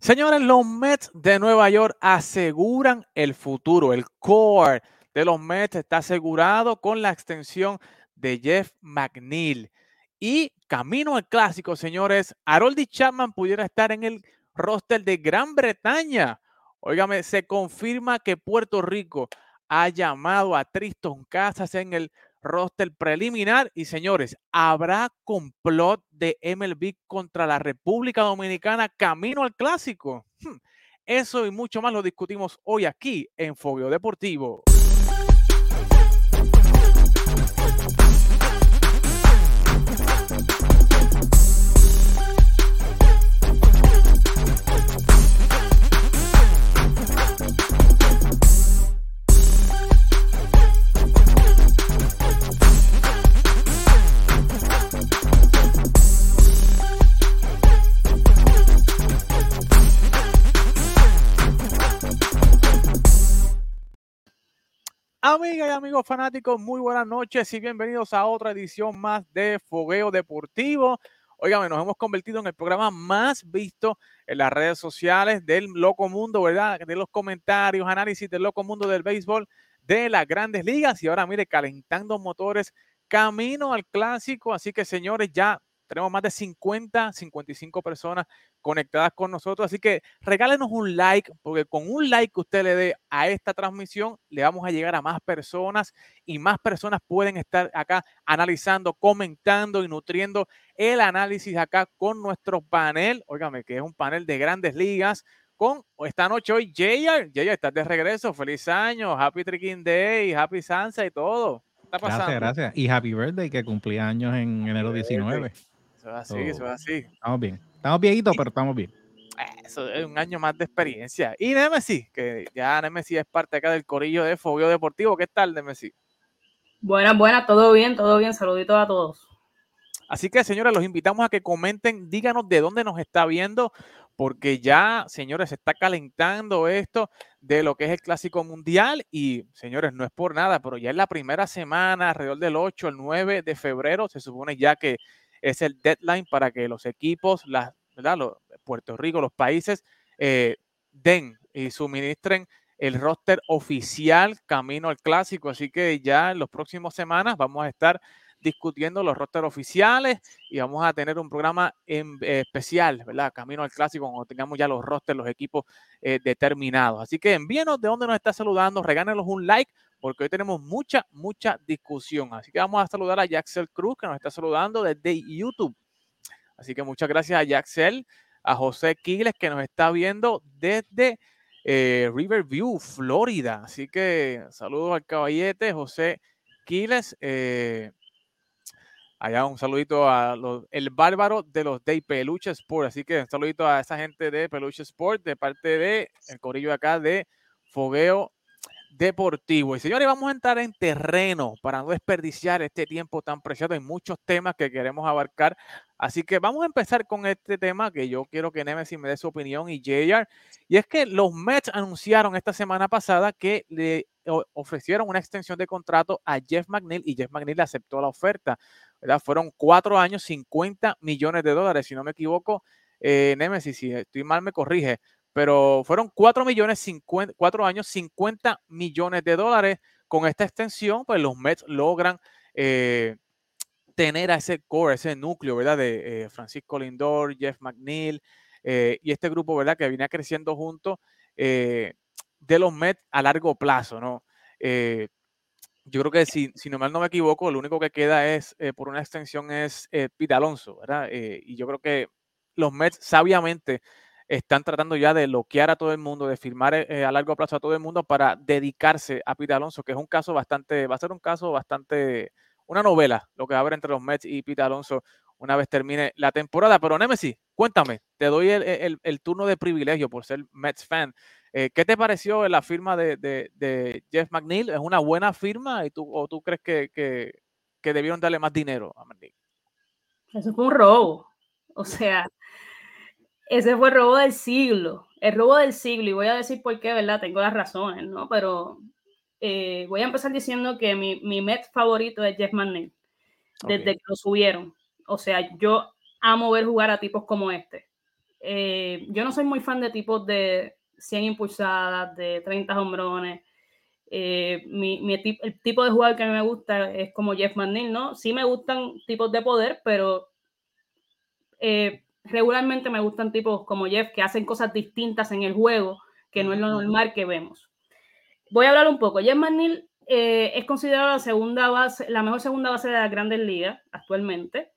Señores, los Mets de Nueva York aseguran el futuro. El core de los Mets está asegurado con la extensión de Jeff McNeil. Y camino al clásico, señores, Haroldy Chapman pudiera estar en el roster de Gran Bretaña. Óigame, se confirma que Puerto Rico ha llamado a Tristan Casas en el roster preliminar. Y señores, ¿habrá complot de MLB contra la República Dominicana camino al clásico? Hmm, eso y mucho más lo discutimos hoy aquí en Fogueo Deportivo. Amigas y amigos fanáticos, muy buenas noches y bienvenidos a otra edición más de Fogueo Deportivo. Oigan, nos hemos convertido en el programa más visto en las redes sociales del loco mundo, ¿verdad? De los comentarios, análisis del loco mundo del béisbol de las grandes ligas. Y ahora, mire, calentando motores, camino al clásico. Así que, señores, ya tenemos más de 50, 55 personas conectadas con nosotros. Así que regálenos un like, porque con un like que usted le dé a esta transmisión, le vamos a llegar a más personas y más personas pueden estar acá analizando, comentando y nutriendo el análisis acá con nuestro panel. Óigame, que es un panel de grandes ligas. Con esta noche hoy, JR, JR, estás de regreso. Feliz año, Happy Tricking Day, Happy Sansa y todo. Gracias, gracias. Y Happy Birthday, que cumplía años en enero 19. Eso es así, eso es así. Estamos bien. Estamos viejitos, pero estamos bien. Eso es un año más de experiencia. Y Nemesis, que ya Nemesis es parte acá del corillo de Fobio Deportivo. ¿Qué tal, Nemesis? Buenas, buenas, todo bien, todo bien. Saluditos a todos. Así que, señores, los invitamos a que comenten, díganos de dónde nos está viendo, porque ya, señores, se está calentando esto de lo que es el Clásico Mundial. Y, señores, no es por nada, pero ya en la primera semana, alrededor del 8, el 9 de febrero, se supone ya que es el deadline para que los equipos, las, ¿verdad? Puerto Rico, los países, eh, den y suministren el roster oficial camino al clásico. Así que ya en las próximas semanas vamos a estar discutiendo los rosters oficiales y vamos a tener un programa en, eh, especial, ¿verdad? Camino al clásico, cuando tengamos ya los rosters, los equipos eh, determinados. Así que envíenos de dónde nos está saludando, regálenos un like, porque hoy tenemos mucha, mucha discusión. Así que vamos a saludar a Jaxel Cruz, que nos está saludando desde YouTube. Así que muchas gracias a Jaxel, a José Quiles, que nos está viendo desde eh, Riverview, Florida. Así que saludos al caballete, José Quiles. Eh, allá un saludito a el bárbaro de los de Peluche Sport. Así que un saludito a esa gente de Peluche Sport de parte de el corillo acá de Fogueo deportivo. Y señores, vamos a entrar en terreno para no desperdiciar este tiempo tan preciado. Hay muchos temas que queremos abarcar. Así que vamos a empezar con este tema que yo quiero que Nemesis me dé su opinión y JR. Y es que los Mets anunciaron esta semana pasada que le ofrecieron una extensión de contrato a Jeff McNeil y Jeff McNeil aceptó la oferta. ¿verdad? Fueron cuatro años, 50 millones de dólares, si no me equivoco. Eh, Nemesis, si estoy mal, me corrige pero fueron 4 millones, 50, 4 años, 50 millones de dólares. Con esta extensión, pues los Mets logran eh, tener a ese core, ese núcleo, ¿verdad? De eh, Francisco Lindor, Jeff McNeil eh, y este grupo, ¿verdad? Que viene creciendo juntos de los Mets a largo plazo, ¿no? yo creo que si, si no me equivoco, lo único que queda es, por una extensión es Pete Alonso, ¿verdad? y yo creo que los Mets sabiamente están tratando ya de bloquear a todo el mundo, de firmar eh, eh, a largo plazo a todo el mundo para dedicarse a Pete Alonso, que es un caso bastante, va a ser un caso bastante, una novela, lo que haber entre los Mets y Pete Alonso una vez termine la temporada. Pero Nemesis, cuéntame, te doy el, turno de privilegio por ser Mets fan. Eh, ¿Qué te pareció la firma de, Jeff McNeil? ¿Es una buena firma y tú, o tú crees que, que, que debieron darle más dinero a McNeil? Eso fue un robo. O sea, ese fue el robo del siglo, el robo del siglo, y voy a decir por qué, ¿verdad? Tengo las razones, ¿no? Pero eh, voy a empezar diciendo que mi, mi Met favorito es Jeff McNeil, desde que lo subieron. O sea, yo amo ver jugar a tipos como este. eh, yo no soy muy fan de tipos de 100 impulsadas, de 30 hombrones. Eh, mi, el tipo de jugador que a mí me gusta es como Jeff McNeil, ¿no? Sí me gustan tipos de poder, pero eh, regularmente me gustan tipos como Jeff que hacen cosas distintas en el juego, que no es lo normal que vemos. Voy a hablar un poco. Jeff McNeil es considerado la segunda base, la mejor segunda base de las grandes ligas actualmente.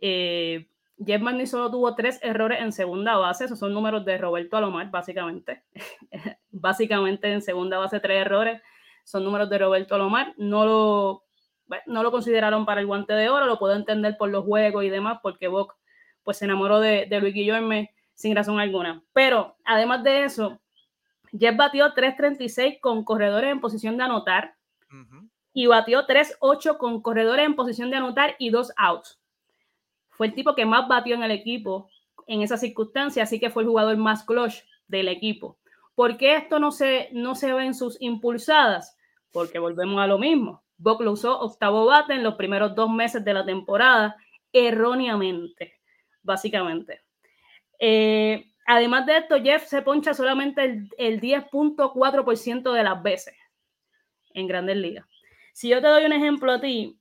Eh, Jeff Manny solo tuvo tres errores en segunda base, esos son números de Roberto Alomar, básicamente. básicamente en segunda base tres errores, son números de Roberto Alomar. No lo, no lo consideraron para el guante de oro, lo puedo entender por los juegos y demás, porque Bock pues, se enamoró de, de Luis Guillorme sin razón alguna. Pero además de eso, Jeff batió 3.36 con corredores en posición de anotar y batió 3.8 con corredores en posición de anotar y dos outs fue el tipo que más batió en el equipo en esa circunstancia, así que fue el jugador más clutch del equipo. ¿Por qué esto no se, no se ve en sus impulsadas? Porque volvemos a lo mismo. Buck lo usó octavo bate en los primeros dos meses de la temporada, erróneamente, básicamente. Eh, además de esto, Jeff se poncha solamente el, el 10.4% de las veces en grandes ligas. Si yo te doy un ejemplo a ti,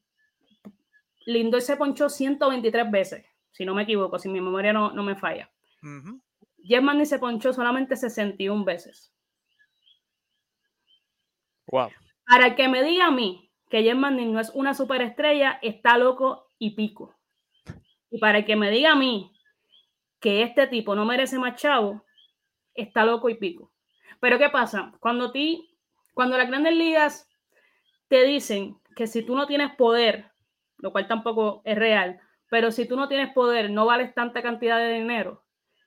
Lindor se ponchó 123 veces, si no me equivoco, si mi memoria no, no me falla. Uh se ponchó solamente 61 veces. Wow. Para que me diga a mí que Jeff no es una superestrella, está loco y pico. Y para que me diga a mí que este tipo no merece más chavo, está loco y pico. Pero ¿qué pasa? Cuando ti, cuando las grandes ligas te dicen que si tú no tienes poder lo cual tampoco es real. Pero si tú no tienes poder, no vales tanta cantidad de dinero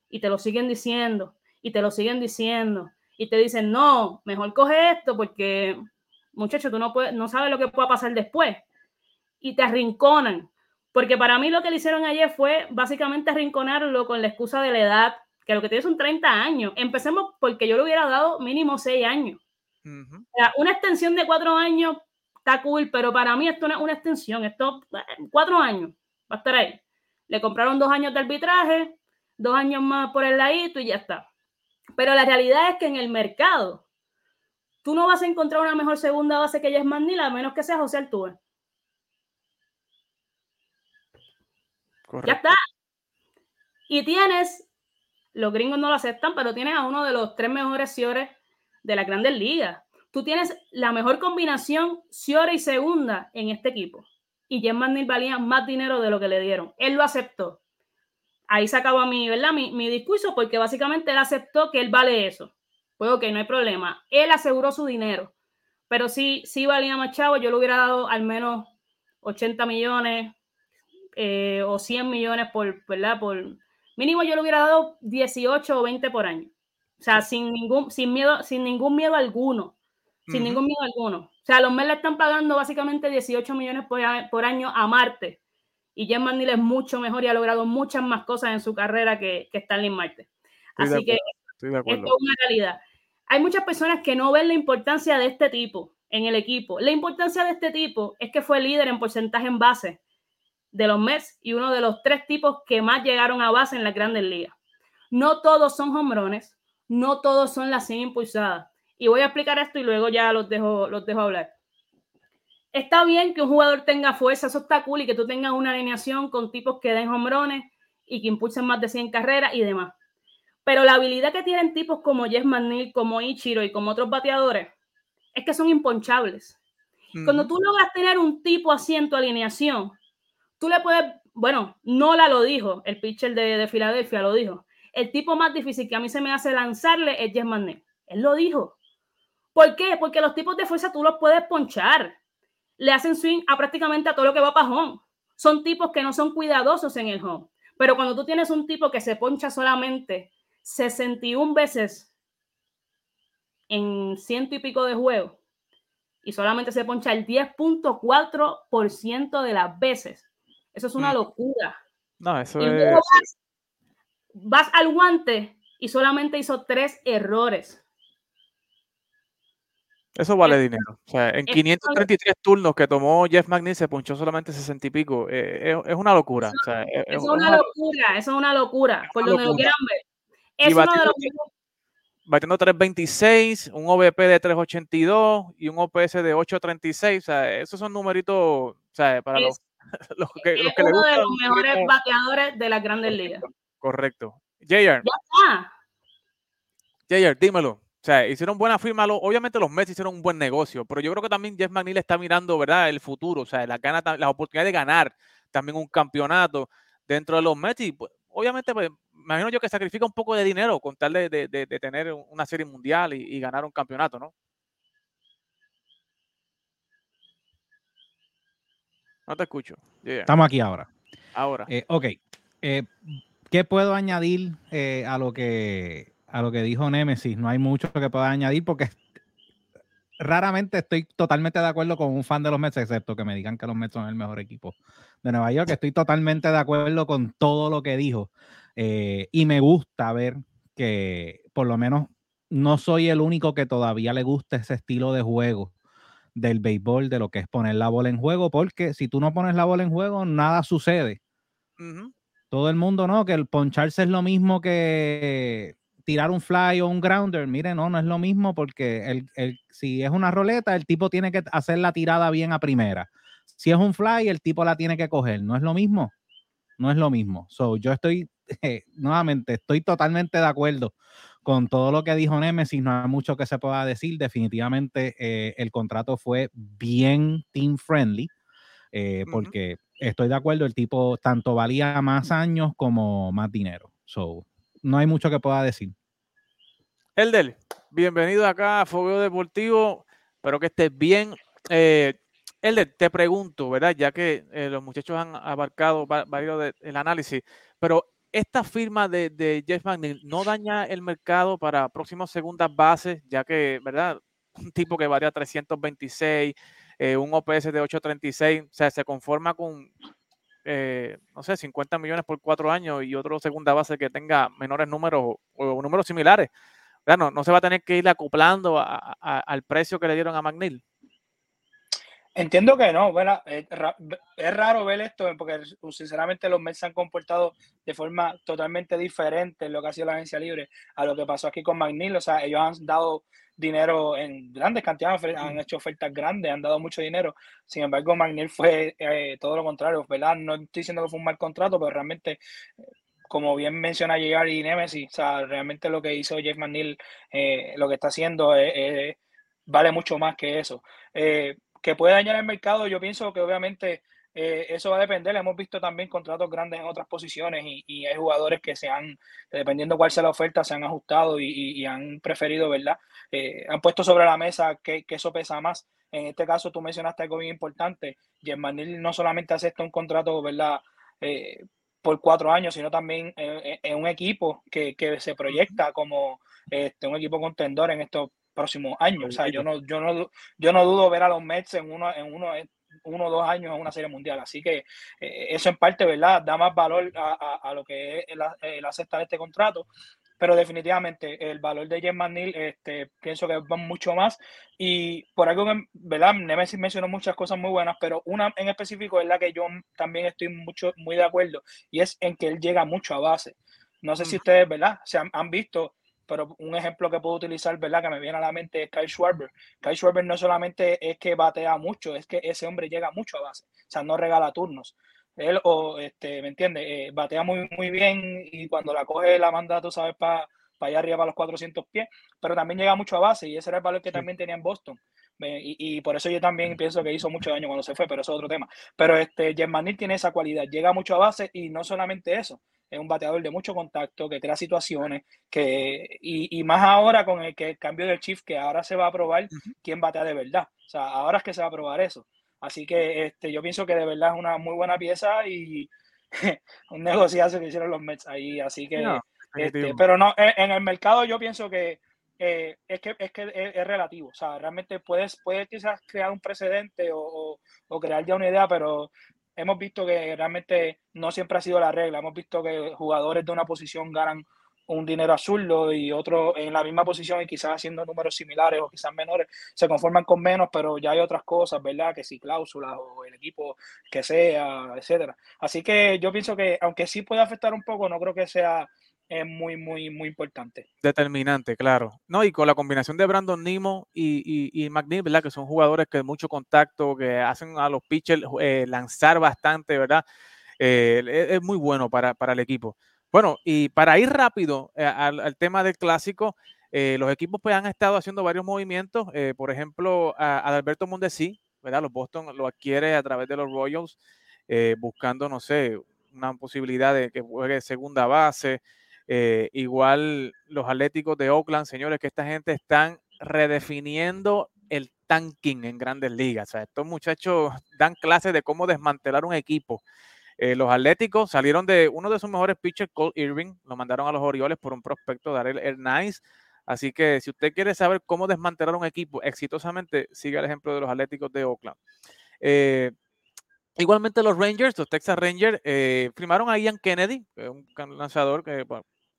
y te lo siguen diciendo y te lo siguen diciendo y te dicen, no, mejor coge esto porque, muchacho, tú no, puedes, no sabes lo que pueda pasar después. Y te arrinconan. Porque para mí lo que le hicieron ayer fue básicamente arrinconarlo con la excusa de la edad, que lo que tiene son 30 años. Empecemos porque yo le hubiera dado mínimo 6 años. una extensión de 4 años está cool, pero para mí esto no es una extensión, esto cuatro años va a estar ahí. Le compraron dos años de arbitraje, dos años más por el ladito y ya está. Pero la realidad es que en el mercado tú no vas a encontrar una mejor segunda base que Jess Nila, a menos que sea José Altuve. Ya está. Y tienes, los gringos no lo aceptan, pero tienes a uno de los tres mejores señores de la grandes ligas tú tienes la mejor combinación Ciore y segunda en este equipo. Y Jem McNeil valía más dinero de lo que le dieron. Él lo aceptó. Ahí se acabó mi, ¿verdad? Mi, mi discurso porque básicamente él aceptó que él vale eso. Pues ok, no hay problema. Él aseguró su dinero. Pero sí, sí valía más chavo. Yo le hubiera dado al menos 80 millones eh, o 100 millones por, ¿verdad? Por mínimo yo le hubiera dado 18 o 20 por año. O sea, sin ningún, sin miedo, sin ningún miedo alguno sin ningún miedo alguno. O sea, los Mets le están pagando básicamente 18 millones por, año a Marte. Y Jem Manil es mucho mejor y ha logrado muchas más cosas en su carrera que, que Stanley Marte. Así que esto es una realidad. Hay muchas personas que no ven la importancia de este tipo en el equipo. La importancia de este tipo es que fue líder en porcentaje en base de los Mets y uno de los tres tipos que más llegaron a base en las grandes ligas. No todos son hombrones, no todos son las 100 impulsadas. Y voy a explicar esto y luego ya los dejo, los dejo hablar. Está bien que un jugador tenga fuerza, eso está cool, y que tú tengas una alineación con tipos que den hombrones y que impulsen más de 100 carreras y demás. Pero la habilidad que tienen tipos como Jess McNeil, como Ichiro y como otros bateadores es que son imponchables. Cuando tú logras tener un tipo así en tu alineación, tú le puedes, bueno, Nola lo dijo, el pitcher de, de Filadelfia lo dijo. El tipo más difícil que a mí se me hace lanzarle es Jess McNeil. Él lo dijo. ¿Por qué? Porque los tipos de fuerza tú los puedes ponchar. Le hacen swing a prácticamente a todo lo que va para home. Son tipos que no son cuidadosos en el home. Pero cuando tú tienes un tipo que se poncha solamente 61 veces en ciento y pico de juegos y solamente se poncha el 10.4% de las veces, eso es una mm. locura. No, eso es... vas al guante y solamente hizo tres errores. Eso vale dinero. O sea, en 533 turnos que tomó Jeff McNeil se punchó solamente 60 y pico. Eh, es, una locura. Eso, es, una, locura, eso es una locura. Por donde lo quieran ver. Es uno de los batiendo 326, un OVP de 382 y un OPS de 836. O sea, esos son numeritos, o sea, para los, los, que, los que uno de los mejores bateadores de las grandes ligas. Correcto. JR. Ya JR, dímelo. O sea, hicieron buena firma. Obviamente los Mets hicieron un buen negocio, pero yo creo que también Jeff McNeil está mirando, ¿verdad? El futuro, o sea, la, gana, la oportunidad de ganar también un campeonato dentro de los Mets. Y pues, obviamente, pues, me imagino yo que sacrifica un poco de dinero con tal de, de, tener una serie mundial y, ganar un campeonato, ¿no? No te escucho. Estamos aquí ahora. Ahora. Eh, ok. Eh, ¿Qué puedo añadir eh, a lo que a lo que dijo Nemesis? No hay mucho que pueda añadir porque raramente estoy totalmente de acuerdo con un fan de los Mets, excepto que me digan que los Mets son el mejor equipo de Nueva York. Estoy totalmente de acuerdo con todo lo que dijo. Eh, y me gusta ver que por lo menos no soy el único que todavía le gusta ese estilo de juego del béisbol, de lo que es poner la bola en juego, porque si tú no pones la bola en juego, nada sucede. Todo el mundo, ¿no? Que el poncharse es lo mismo que tirar un fly o un grounder. Mire, no, no es lo mismo porque el, si es una roleta, el tipo tiene que hacer la tirada bien a primera. Si es un fly, el tipo la tiene que coger. No es lo mismo. No es lo mismo. So, yo estoy nuevamente, estoy totalmente de acuerdo con todo lo que dijo Nemesis, no hay mucho que se pueda decir. Definitivamente eh, el contrato fue bien team friendly, eh, porque estoy de acuerdo, el tipo tanto valía más años como más dinero. So, no hay mucho que pueda decir. Elder, bienvenido acá a Fogueo Deportivo. Espero que estés bien. Eh, Elder, te pregunto, ¿verdad? Ya que los muchachos han abarcado varios del análisis, pero esta firma de, Jeff McNeil no daña el mercado para próximas segundas bases, ya que, ¿verdad? Un tipo que varía 326, eh, un OPS de 836, o sea, se conforma con, eh, no sé, 50 millones por cuatro años y otro segunda base que tenga menores números o, números similares. No, no se va a tener que ir acoplando al precio que le dieron a McNeil. Entiendo que no, Es, raro ver esto porque sinceramente los Mets se han comportado de forma totalmente diferente en lo que ha sido la agencia libre a lo que pasó aquí con McNeil. O sea, ellos han dado dinero en grandes cantidades, han hecho ofertas grandes, han dado mucho dinero. Sin embargo, McNeil fue eh, todo lo contrario, ¿verdad? No estoy diciendo que fue un mal contrato, pero realmente como bien menciona J.R. y Nemesis, o sea, realmente lo que hizo Jeff McNeil, eh, lo que está haciendo, vale mucho más que eso. Que puede dañar el mercado, yo pienso que obviamente eh, eso va a depender. Hemos visto también contratos grandes en otras posiciones y, hay jugadores que se han, dependiendo cuál sea la oferta, se han ajustado y, han preferido, ¿verdad? Eh, han puesto sobre la mesa que, eso pesa más. En este caso, tú mencionaste algo bien importante. Germanil no solamente acepta un contrato, ¿verdad? Eh, por cuatro años, sino también en, un equipo que, se proyecta como este, un equipo contendor en estos próximos años. O sea, yo no, yo no, yo no dudo ver a los Mets en uno, en uno, uno o dos años en una serie mundial. Así que eh, eso en parte, ¿verdad? Da más valor a, lo que es el, el, aceptar este contrato. Pero definitivamente el valor de Jen McNeil, este, pienso que va mucho más. Y por algo que, ¿verdad? Nemesis mencionó muchas cosas muy buenas, pero una en específico es la que yo también estoy mucho, muy de acuerdo, y es en que él llega mucho a base. No sé si ustedes, ¿verdad? Se han visto pero un ejemplo que puedo utilizar, ¿verdad? Que me viene a la mente es Kyle Schwarber. Kyle Schwarber no solamente es que batea mucho, es que ese hombre llega mucho a base, o sea, no regala turnos. Él, o, este, ¿me entiendes? Eh, batea muy, muy bien y cuando la coge la manda, tú sabes, para allá arriba, para los 400 pies, pero también llega mucho a base y ese era el valor que también tenía en Boston. Y, y, por eso yo también pienso que hizo mucho daño cuando se fue, pero eso es otro tema. Pero este, Germanil tiene esa cualidad, llega mucho a base y no solamente eso, es un bateador de mucho contacto, que crea situaciones, que, y, más ahora con el, que el cambio del chief, que ahora se va a probar quién batea de verdad. O sea, ahora es que se va a probar eso. Así que este, yo pienso que de verdad es una muy buena pieza y un negociazo que hicieron los Mets ahí. Así que, este, pero no, en el mercado yo pienso que eh, es que, es, que es, relativo. O sea, realmente puedes, puedes quizás crear un precedente o, o, crear ya una idea, pero hemos visto que realmente no siempre ha sido la regla. Hemos visto que jugadores de una posición ganan un dinero azul y otro en la misma posición y quizás haciendo números similares o quizás menores, se conforman con menos, pero ya hay otras cosas, ¿verdad? Que si cláusulas o el equipo que sea, etcétera. Así que yo pienso que aunque sí puede afectar un poco, no creo que sea es muy, muy, muy importante. Determinante, claro. No, y con la combinación de Brandon Nimo y, y, y ¿verdad? Que son jugadores que mucho contacto, que hacen a los pitchers eh, lanzar bastante, ¿verdad? Eh, es, muy bueno para, para, el equipo. Bueno, y para ir rápido eh, al, tema del clásico, los equipos pues han estado haciendo varios movimientos. por ejemplo, a, Alberto Mondesi, ¿verdad? Los Boston lo adquiere a través de los Royals, buscando, no sé, una posibilidad de que juegue segunda base. Eh, igual los Atléticos de Oakland, señores, que esta gente están redefiniendo el tanking en grandes ligas. O sea, estos muchachos dan clases de cómo desmantelar un equipo. Eh, los Atléticos salieron de uno de sus mejores pitchers, Cole Irving, lo mandaron a los Orioles por un prospecto, Darrell Hernández. Así que si usted quiere saber cómo desmantelar un equipo exitosamente, siga el ejemplo de los Atléticos de Oakland. Eh, igualmente los Rangers, los Texas Rangers, firmaron a Ian Kennedy, un lanzador que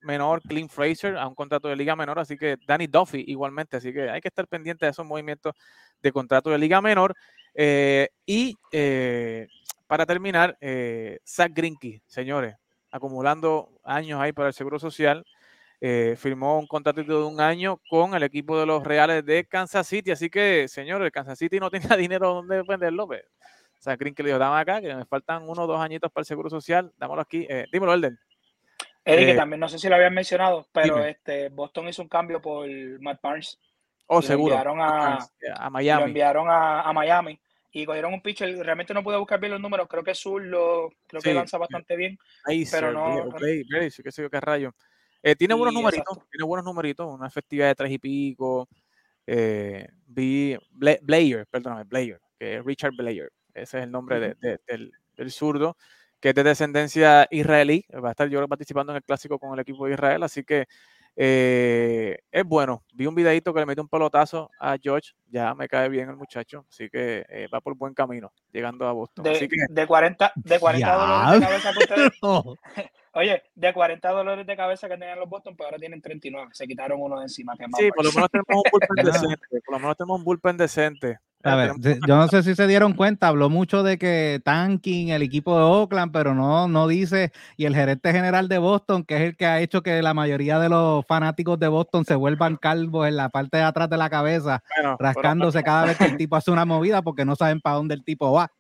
menor, Clint Fraser, a un contrato de liga menor, así que Danny Duffy igualmente, así que hay que estar pendiente de esos movimientos de contrato de liga menor. Eh, y eh, para terminar, eh, Zach Grinky, señores, acumulando años ahí para el Seguro Social, firmó un contrato de un año con el equipo de los Reales de Kansas City, así que, señores, Kansas City no tenía dinero donde venderlo, pero Zach Grinky le dijo, dame acá, que me faltan uno o dos añitos para el Seguro Social, dámoslo aquí, dímelo, Elden. Eddie, que eh, también no sé si lo habían mencionado, pero este Boston hizo un cambio por Matt Barnes. Oh, seguro. Lo enviaron a, Miami. Lo enviaron a, Miami y cogieron un pitcher. Realmente no pude buscar bien los números. Creo que Sur lo creo que lanza bastante bien. Ahí pero no. Play, qué sé yo qué rayo. Eh, tiene buenos numeritos, tiene buenos numeritos, una efectividad de tres y pico. Eh, vi Blair, perdóname, Blair, que es Richard Blair, ese es el nombre de, del, del zurdo que es de descendencia israelí. Va a estar yo participando en el clásico con el equipo de Israel, así que eh, es bueno. Vi un videito que le mete un pelotazo a George, ya me cae bien el muchacho, así que eh, va por buen camino llegando a Boston. De, de 40, de 40 dólares de cabeza que ustedes. Oye, de 40 dólares de cabeza que tenían los Boston, pues ahora tienen 39. Se quitaron uno de encima. Que sí, por lo menos tenemos un bullpen decente. Por lo menos tenemos un bullpen decente. A ver, yo no sé si se dieron cuenta, habló mucho de que tanking, el equipo de Oakland, pero no, no dice, y el gerente general de Boston, que es el que ha hecho que la mayoría de los fanáticos de Boston se vuelvan calvos en la parte de atrás de la cabeza, rascándose cada vez que el tipo hace una movida porque no saben para dónde el tipo va.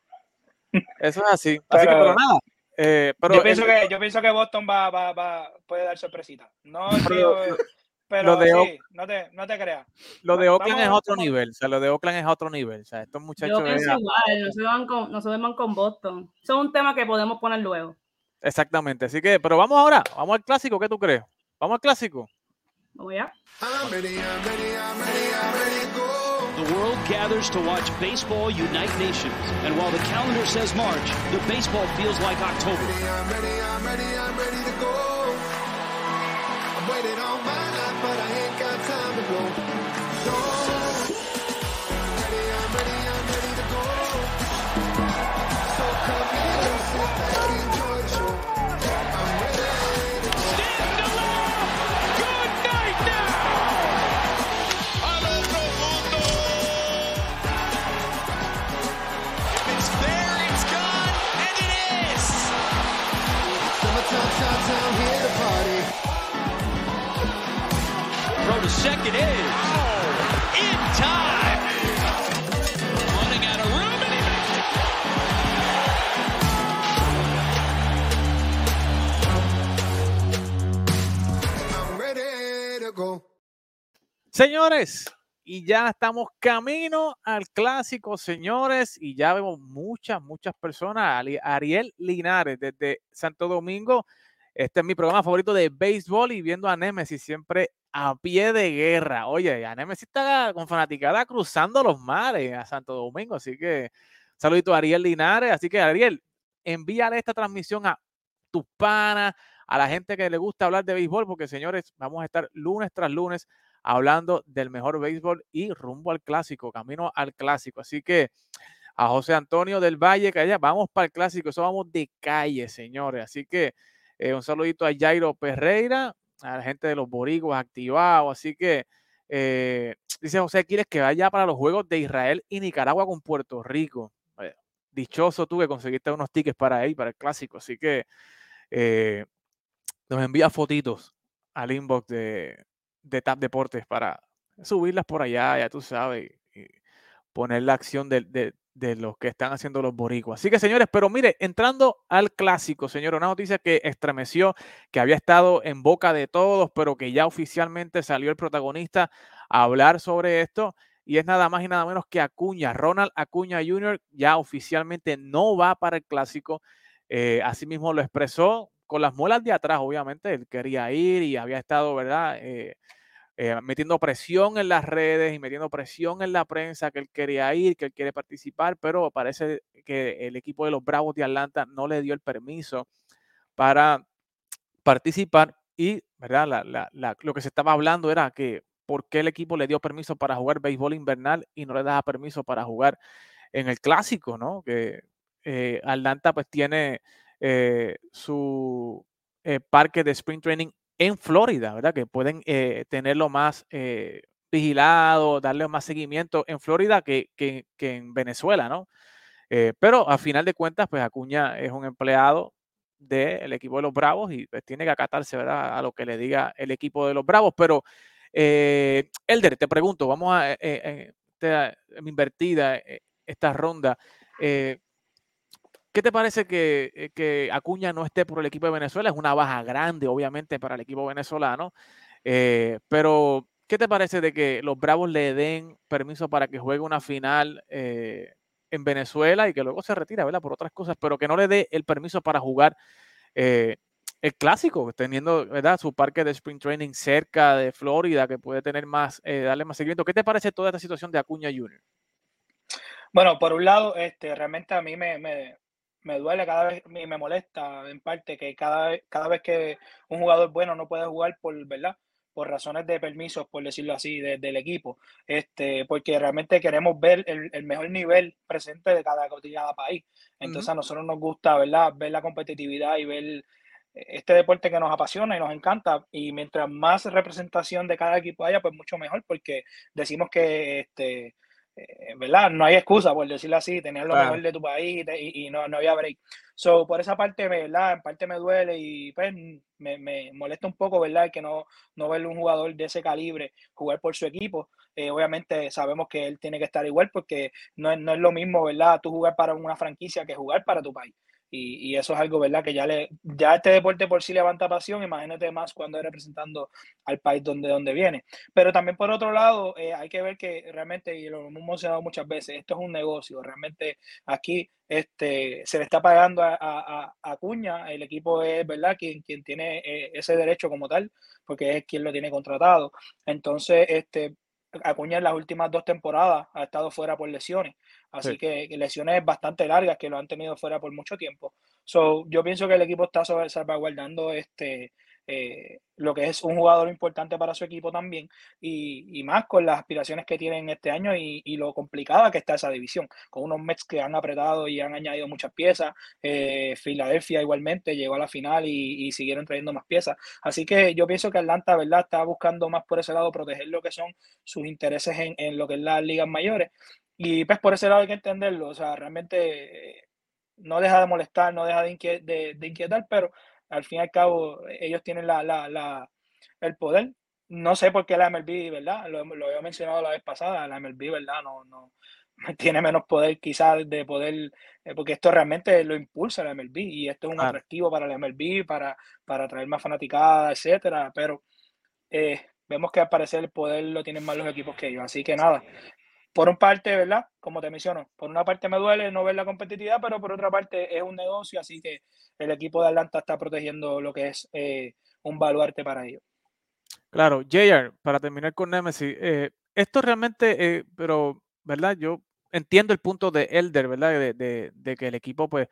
Eso es así. Así que, pero nada. Eh, pero yo, pienso que, yo pienso que Boston va, va, va, puede dar sorpresita. No, pero lo de sí, no, te, no te creas. Lo de Oakland es otro nivel, o sea, lo de Oakland es otro nivel. O sea, estos muchachos. Yo pienso igual, no se, van con, no se van con Boston. Eso es un tema que podemos poner luego. Exactamente, así que, pero vamos ahora, vamos al clásico, ¿qué tú crees? ¿Vamos al clásico? Vamos ya. The world gathers to watch baseball unite nations. And while the calendar says March, the baseball feels like October. I'm ready, I'm ready, I'm ready go. Señores, y ya estamos camino al clásico, señores, y ya vemos muchas, muchas personas. Ariel Linares desde Santo Domingo. Este es mi programa favorito de béisbol y viendo a Nemesis siempre a pie de guerra. Oye, ya Nemesis está con fanaticada cruzando los mares a Santo Domingo. Así que saludito a Ariel Linares. Así que Ariel, envíale esta transmisión a tus panas, a la gente que le gusta hablar de béisbol, porque señores, vamos a estar lunes tras lunes hablando del mejor béisbol y rumbo al clásico, camino al clásico. Así que a José Antonio del Valle, que allá vamos para el clásico, eso vamos de calle, señores. Así que eh, un saludito a Jairo Perreira, a la gente de los boricuas activados, así que eh, dice José ¿quieres que vaya para los Juegos de Israel y Nicaragua con Puerto Rico. Eh, dichoso tú que conseguiste unos tickets para ahí, para el clásico, así que nos envía fotitos al inbox de, de Tap Deportes para subirlas por allá, ya tú sabes, y poner la acción de, de, de los que están haciendo los boricuas. Así que, señores, pero mire, entrando al clásico, señor, una noticia que estremeció, que había estado en boca de todos, pero que ya oficialmente salió el protagonista a hablar sobre esto. Y es nada más y nada menos que Acuña, Ronald Acuña Jr. ya oficialmente no va para el clásico. Eh, asimismo lo expresó con las muelas de atrás, obviamente, él quería ir y había estado, ¿verdad? Eh, eh, metiendo presión en las redes y metiendo presión en la prensa que él quería ir, que él quiere participar, pero parece que el equipo de los Bravos de Atlanta no le dio el permiso para participar y, ¿verdad? lo que se estaba hablando era que por qué el equipo le dio permiso para jugar béisbol invernal y no le daba permiso para jugar en el clásico, ¿no? Que eh, Atlanta pues tiene eh, su parque de sprint training en Florida, ¿verdad? Que pueden eh, tenerlo más eh, vigilado, darle más seguimiento en Florida que, que, en Venezuela, ¿no? Eh, pero a final de cuentas, pues Acuña es un empleado del equipo de los Bravos y pues, tiene que acatarse, ¿verdad? A lo que le diga el equipo de los Bravos. Pero, Elder, te pregunto, vamos a, a invertida esta ronda. ¿Qué te parece eh, que, Acuña no esté por el equipo de Venezuela? Es una baja grande, obviamente, para el equipo venezolano. Eh, pero, ¿qué te parece de que los Bravos le den permiso para que juegue una final eh, en Venezuela y que luego se retira, ¿verdad? Por otras cosas, pero que no le dé el permiso para jugar el clásico, teniendo, ¿verdad? Su parque de sprint training cerca de Florida, que puede tener más, darle más seguimiento. ¿Qué te parece toda esta situación de Acuña Jr.? Bueno, por un lado, este, realmente a mí me, me duele cada vez, me, me molesta en parte que cada, cada vez que un jugador bueno no puede jugar por, ¿verdad? por razones de permisos, por decirlo así, del equipo, este, porque realmente queremos ver el, el mejor nivel presente de cada, cada país. Entonces a nosotros nos gusta, ¿verdad? Ver la competitividad y ver este deporte que nos apasiona y nos encanta. Y mientras más representación de cada equipo haya, pues mucho mejor, porque decimos que este, eh, ¿verdad? No hay excusa, por decirlo así, tenías lo mejor de tu país y, no, no, había break. So, por esa parte, ¿verdad? En parte me duele y pues, me, me, molesta un poco, ¿verdad? Que no, no ver un jugador de ese calibre jugar por su equipo. Eh, obviamente sabemos que él tiene que estar igual porque no, no es lo mismo, ¿verdad? Tú jugar para una franquicia que jugar para tu país. Y, eso es algo, ¿verdad? Que ya, le, ya este deporte por sí levanta pasión, imagínate más cuando es representando al país donde, donde viene. Pero también por otro lado, eh, hay que ver que realmente, y lo hemos mencionado muchas veces, esto es un negocio, realmente aquí este, se le está pagando a, a, a Cuña, el equipo es, ¿verdad?, quien, quien tiene eh, ese derecho como tal, porque es quien lo tiene contratado. Entonces, este, Acuña en las últimas dos temporadas ha estado fuera por lesiones. Así que lesiones bastante largas que lo han tenido fuera por mucho tiempo. So, yo pienso que el equipo está salvaguardando este, eh, lo que es un jugador importante para su equipo también, y, más con las aspiraciones que tienen este año y, lo complicada que está esa división, con unos Mets que han apretado y han añadido muchas piezas, eh, Filadelfia igualmente llegó a la final y, siguieron trayendo más piezas, así que yo pienso que Atlanta, ¿verdad?, está buscando más por ese lado proteger lo que son sus intereses en, en lo que es las ligas mayores, y pues por ese lado hay que entenderlo, o sea, realmente eh, no deja de molestar, no deja de, de inquietar, pero al fin y al cabo ellos tienen la, la, la, el poder. No sé por qué la MLB, ¿verdad? Lo, lo había mencionado la vez pasada, la MLB, ¿verdad? No, no, tiene menos poder quizás de poder, eh, porque esto realmente lo impulsa la MLB y esto es un atractivo para la MLB, para, para atraer más fanaticada, etcétera, pero eh, vemos que al parecer el poder lo tienen más los equipos que ellos, así que nada, por un parte, ¿verdad? Como te menciono, por una parte me duele no ver la competitividad, pero por otra parte es un negocio, así que el equipo de Atlanta está protegiendo lo que es eh, un baluarte para ellos. Claro, JR, para terminar con Nemesis, eh, esto realmente, eh, pero, ¿verdad? Yo entiendo el punto de Elder, ¿verdad? De, que el equipo, pues,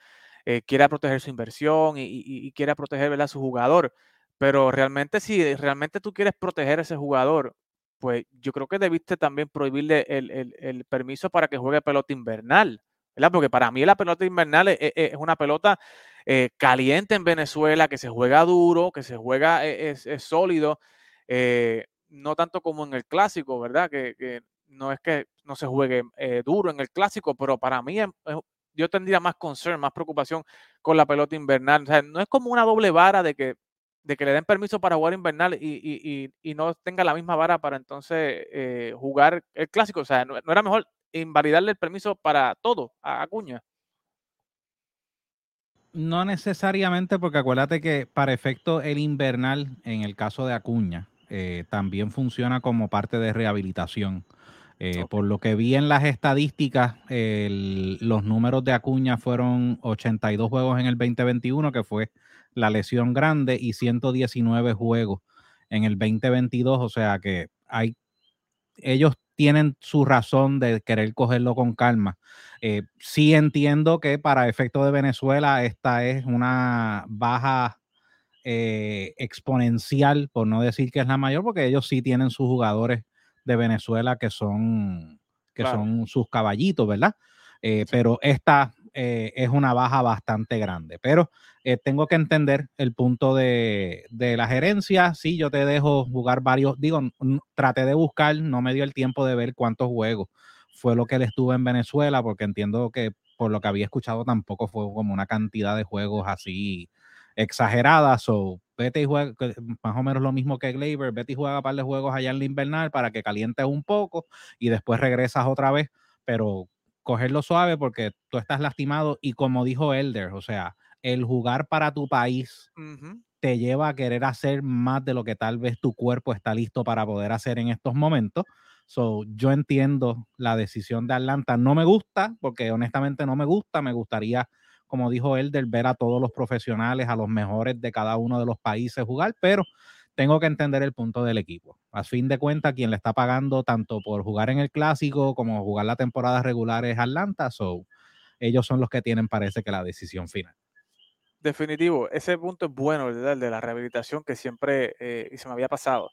quiera proteger su inversión y, y, quiera proteger, ¿verdad? Su jugador. Pero realmente, si realmente tú quieres proteger a ese jugador, pues yo creo que debiste también prohibirle el, permiso para que juegue pelota invernal, ¿verdad? Porque para mí la pelota invernal es, una pelota eh, caliente en Venezuela, que se juega duro, que se juega, eh, es, sólido, eh, no tanto como en el clásico, ¿verdad? Que, no es que no se juegue duro en el clásico, pero para mí yo tendría más concern, más preocupación con la pelota invernal. O sea, no es como una doble vara de que, de que le den permiso para jugar invernal y, no tenga la misma vara para entonces jugar el clásico. O sea, no, era mejor invalidarle el permiso para todo a Acuña. No necesariamente, porque acuérdate que para efecto el invernal, en el caso de Acuña, eh, también funciona como parte de rehabilitación. Eh, por lo que vi en las estadísticas, los números de Acuña fueron 82 juegos en el 2021, que fue la lesión grande, y 119 juegos en el 2022. O sea que hay, ellos tienen su razón de querer cogerlo con calma. Eh, sí entiendo que para efecto de Venezuela esta es una baja eh, exponencial, por no decir que es la mayor, porque ellos sí tienen sus jugadores de Venezuela que son, que son sus caballitos, ¿verdad? Eh, pero esta eh, es una baja bastante grande. Pero eh, tengo que entender el punto de, la gerencia. Sí, yo te dejo jugar varios, digo, traté de buscar, no me dio el tiempo de ver cuántos juegos fue lo que él estuvo en Venezuela, porque entiendo que por lo que había escuchado tampoco fue como una cantidad de juegos así exageradas. O vete y juega, más o menos lo mismo que Gleyber, vete y juega un par de juegos allá en la invernal para que calientes un poco y después regresas otra vez. Pero cogerlo suave porque tú estás lastimado y como dijo Elder, o sea, el jugar para tu país te lleva a querer hacer más de lo que tal vez tu cuerpo está listo para poder hacer en estos momentos. So, yo entiendo la decisión de Atlanta. No me gusta, porque honestamente no me gusta. Me gustaría, como dijo Elder, ver a todos los profesionales, a los mejores de cada uno de los países jugar, pero tengo que entender el punto del equipo. A fin de cuentas, quien le está pagando tanto por jugar en el clásico como jugar la temporada regular es Atlanta, so ellos son los que tienen, parece que la decisión final. Definitivo, ese punto es bueno, ¿verdad? El de la rehabilitación que siempre eh, se me había pasado.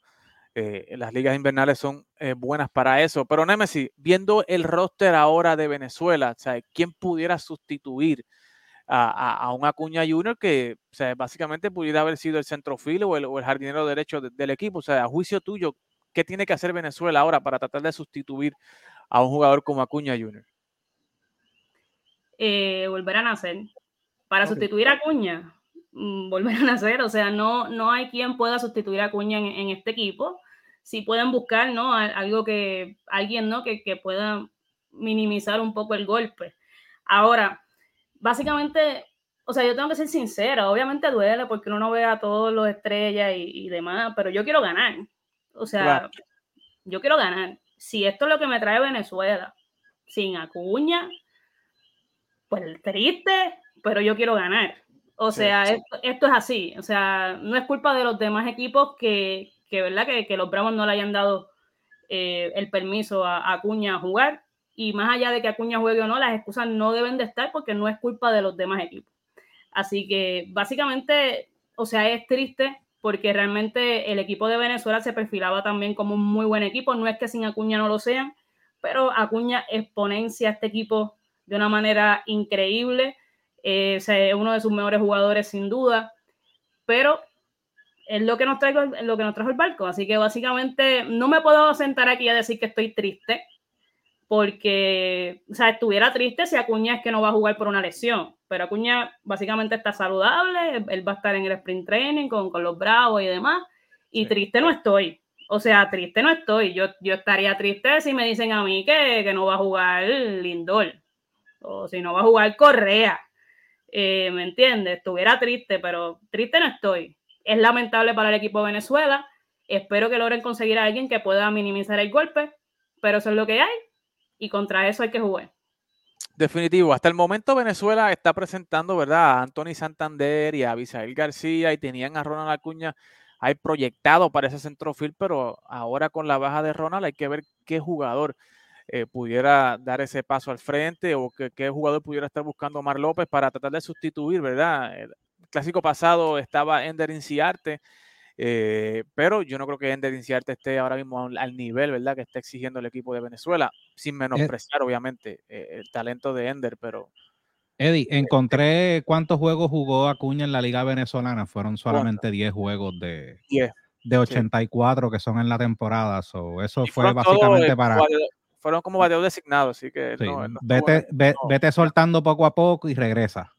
Eh, las ligas invernales son eh, buenas para eso. Pero Nemesis, viendo el roster ahora de Venezuela, ¿quién pudiera sustituir a, un Acuña Junior que sea, básicamente pudiera haber sido el centrofilo o el, o el jardinero derecho del equipo. O sea, a juicio tuyo, ¿qué tiene que hacer Venezuela ahora para tratar de sustituir a un jugador como Acuña Junior? Eh, volver a nacer. Para sustituir a Acuña, mm, volver a nacer. O sea, no, no hay quien pueda sustituir a Acuña en, este equipo. Si pueden buscar, ¿no? Algo que, alguien, ¿no? Que, que pueda minimizar un poco el golpe. Ahora, básicamente, o sea, yo tengo que ser sincera, obviamente duele porque uno no ve a todos los estrellas y, demás, pero yo quiero ganar. O sea, yo quiero ganar. Si esto es lo que me trae Venezuela, sin Acuña, pues triste, pero yo quiero ganar. O sea, Esto, es así. O sea, no es culpa de los demás equipos que, que ¿verdad? Que, los Bravos no le hayan dado eh, el permiso a Acuña a jugar y más allá de que Acuña juegue o no, las excusas no deben de estar porque no es culpa de los demás equipos. Así que básicamente, o sea, es triste porque realmente el equipo de Venezuela se perfilaba también como un muy buen equipo. No es que sin Acuña no lo sean, pero Acuña exponencia este equipo de una manera increíble. Eh, es uno de sus mejores jugadores sin duda, pero es lo que nos traigo, lo que nos trajo el barco. Así que básicamente no me puedo sentar aquí a decir que estoy triste porque, o sea, estuviera triste si Acuña es que no va a jugar por una lesión, pero Acuña básicamente está saludable, él va a estar en el sprint training con, con los Bravos y demás, y triste no estoy. O sea, triste no estoy. Yo, yo estaría triste si me dicen a mí que, que no va a jugar Lindor, o si no va a jugar Correa. Eh, ¿Me entiendes? Estuviera triste, pero triste no estoy. Es lamentable para el equipo de Venezuela. Espero que logren conseguir a alguien que pueda minimizar el golpe, pero eso es lo que hay y contra eso hay que jugar. Definitivo. Hasta el momento Venezuela está presentando, ¿verdad? A Anthony Santander y a Abisael García y tenían a Ronald Acuña hay proyectado para ese centrofil, pero ahora con la baja de Ronald hay que ver qué jugador eh, pudiera dar ese paso al frente o qué, jugador pudiera estar buscando Omar López para tratar de sustituir, ¿verdad? El clásico pasado estaba Ender Inciarte eh, pero yo no creo que Ender Inciarte esté ahora mismo al, nivel, ¿verdad?, que está exigiendo el equipo de Venezuela, sin eh menospreciar, obviamente, eh, el talento de Ender, pero Eddie, encontré cuántos juegos jugó Acuña en la Liga Venezolana. Fueron solamente 10 juegos de, 10. de 84 que son en la temporada. So, eso Y fue básicamente para. fueron como bateos designados, así que sí, no, no vete, ve- no. vete soltando poco a poco y regresa.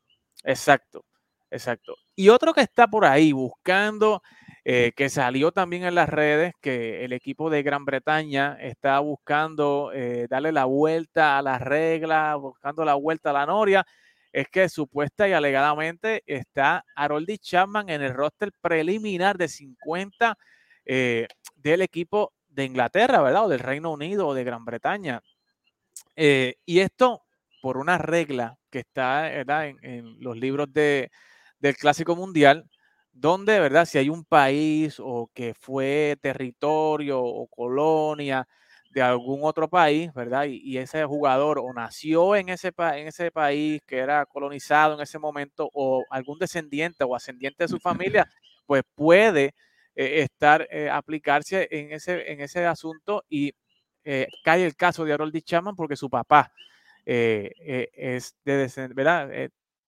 Exacto, exacto. Y otro que está por ahí buscando, eh, que salió también en las redes, que el equipo de Gran Bretaña está buscando eh, darle la vuelta a las reglas, buscando la vuelta a la noria, es que supuesta y alegadamente está Haroldi Chapman en el roster preliminar de 50 eh, del equipo de Inglaterra, ¿verdad? O del Reino Unido o de Gran Bretaña. Y esto por una regla que está. En, en los libros de, del Clásico Mundial, donde, ¿verdad? Si hay un país o que fue territorio o colonia de algún otro país, ¿verdad? Y, y ese jugador o nació en ese, en ese país que era colonizado en ese momento o algún descendiente o ascendiente de su familia, pues puede eh, estar, eh, aplicarse en ese, en ese asunto y eh, cae el caso de Harold Chapman porque su papá eh, eh, es de ¿verdad?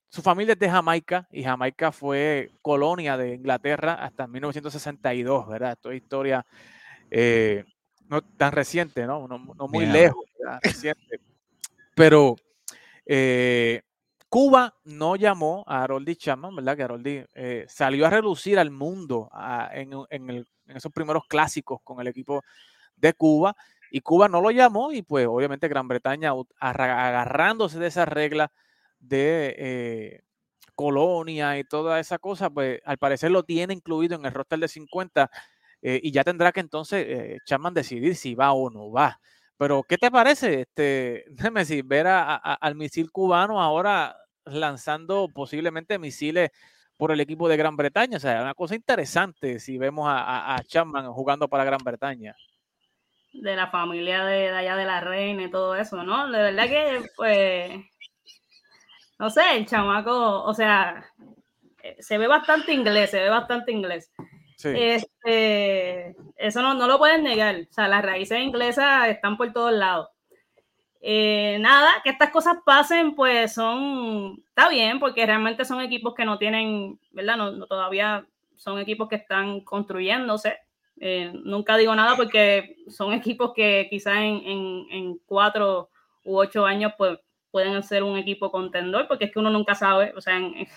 Su familia es de Jamaica y Jamaica fue colonia de Inglaterra hasta 1962, ¿verdad? Esto es historia eh, no tan reciente, ¿no? No, no muy Bien. lejos, ¿verdad? reciente. Pero eh, Cuba no llamó a Haroldi Chapman, ¿verdad? Que Haroldi eh, salió a relucir al mundo a- en, en el- en esos primeros clásicos con el equipo de Cuba y Cuba no lo llamó y pues obviamente Gran Bretaña agarrándose de esa regla de eh, colonia y toda esa cosa, pues al parecer lo tiene incluido en el roster de 50 eh, y ya tendrá que entonces eh, Chapman decidir si va o no va. Pero, ¿qué te parece, este, Nemesis, ver a- a- al misil cubano ahora lanzando posiblemente misiles por el equipo de Gran Bretaña? O sea, una cosa interesante si vemos a, a- a Chapman jugando para Gran Bretaña. de la familia de, de allá de la reina y todo eso, ¿no? De verdad que, pues, no sé, el chamaco, o sea, eh, se ve bastante inglés, se ve bastante inglés. Sí. Este, eso no, no lo pueden negar, o sea, las raíces inglesas están por todos lados. Eh, nada, que estas cosas pasen, pues son, está bien, porque realmente son equipos que no tienen, ¿verdad? No, no- todavía son equipos que están construyéndose. Eh, nunca digo nada porque son equipos que quizás en, en, en cuatro u ocho años pues pueden ser un equipo contendor, porque es que uno nunca sabe, o sea, en,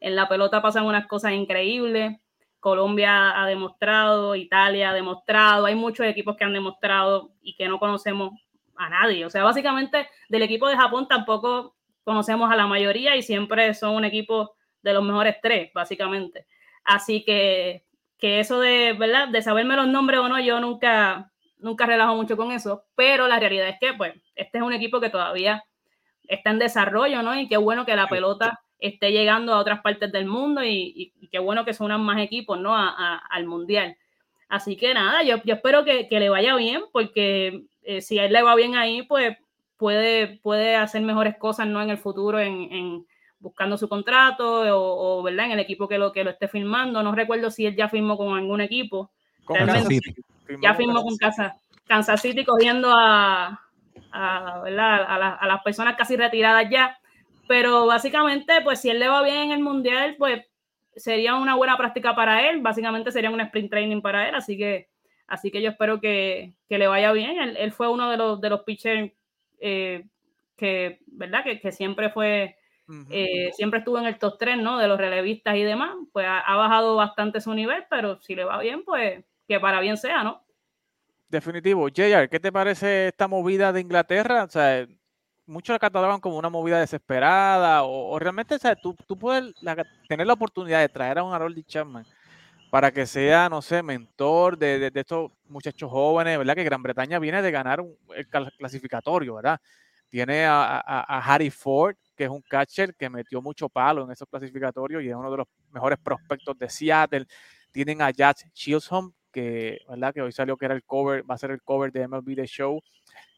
la pelota pasan unas cosas increíbles. Colombia ha demostrado, Italia ha demostrado, hay muchos equipos que han demostrado y que no conocemos a nadie. O sea, básicamente del equipo de Japón tampoco conocemos a la mayoría y siempre son un equipo de los mejores tres, básicamente. Así que, que eso de, ¿verdad? De saberme los nombres o no, yo nunca, nunca relajo mucho con eso, pero la realidad es que, pues, este es un equipo que todavía está en desarrollo, ¿no? Y qué bueno que la pelota esté llegando a otras partes del mundo y, y- y qué bueno que se unan más equipos, ¿no? A- a- al mundial. Así que nada, yo, yo espero que, que le vaya bien, porque eh, si a él le va bien ahí, pues puede, puede hacer mejores cosas, ¿no? En el futuro, en, en buscando su contrato o, o, ¿verdad? En el equipo que lo, que lo esté firmando. No recuerdo si él ya firmó con algún equipo. Con realmente- Kansas City. Ya firmó con Kansas, Kansas City cogiendo a, a, ¿verdad? a, la- a las personas casi retiradas ya. Pero básicamente, pues si él le va bien en el mundial, pues sería una buena práctica para él. Básicamente sería un sprint training para él. Así que, así que yo espero que, que le vaya bien. Él, él fue uno de los, de los pitchers eh, que, ¿verdad? Que, que siempre fue, eh, siempre estuvo en el top 3, ¿no? De los relevistas y demás. Pues ha, ha bajado bastante su nivel, pero si le va bien, pues que para bien sea, ¿no? Definitivo. JR, ¿qué te parece esta movida de Inglaterra? O sea, muchos la catalogan como una movida desesperada o, realmente, o sea, tú, puedes tener la oportunidad de traer a un Harold Chapman para que sea, no sé, mentor de, de- estos muchachos jóvenes, ¿verdad? Que Gran Bretaña viene de ganar el clasificatorio, ¿verdad? Tiene a, Harry Ford, que es un catcher que metió mucho palo en esos clasificatorios y es uno de los mejores prospectos de Seattle. Tienen a Jazz Chisholm, que, ¿verdad? que hoy salió que era el cover, va a ser el cover de MLB The Show,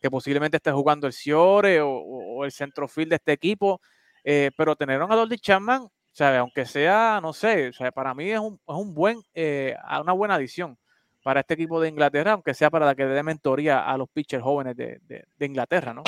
que posiblemente esté jugando el Ciore o, o- el centrofield de este equipo. eh, pero tener a Adoldi Chapman, ¿sabe? aunque sea, no sé, sea, para mí es un, es un buen, eh, una buena adición para este equipo de Inglaterra, aunque sea para que dé mentoría a los pitchers jóvenes de, de- de Inglaterra, ¿no?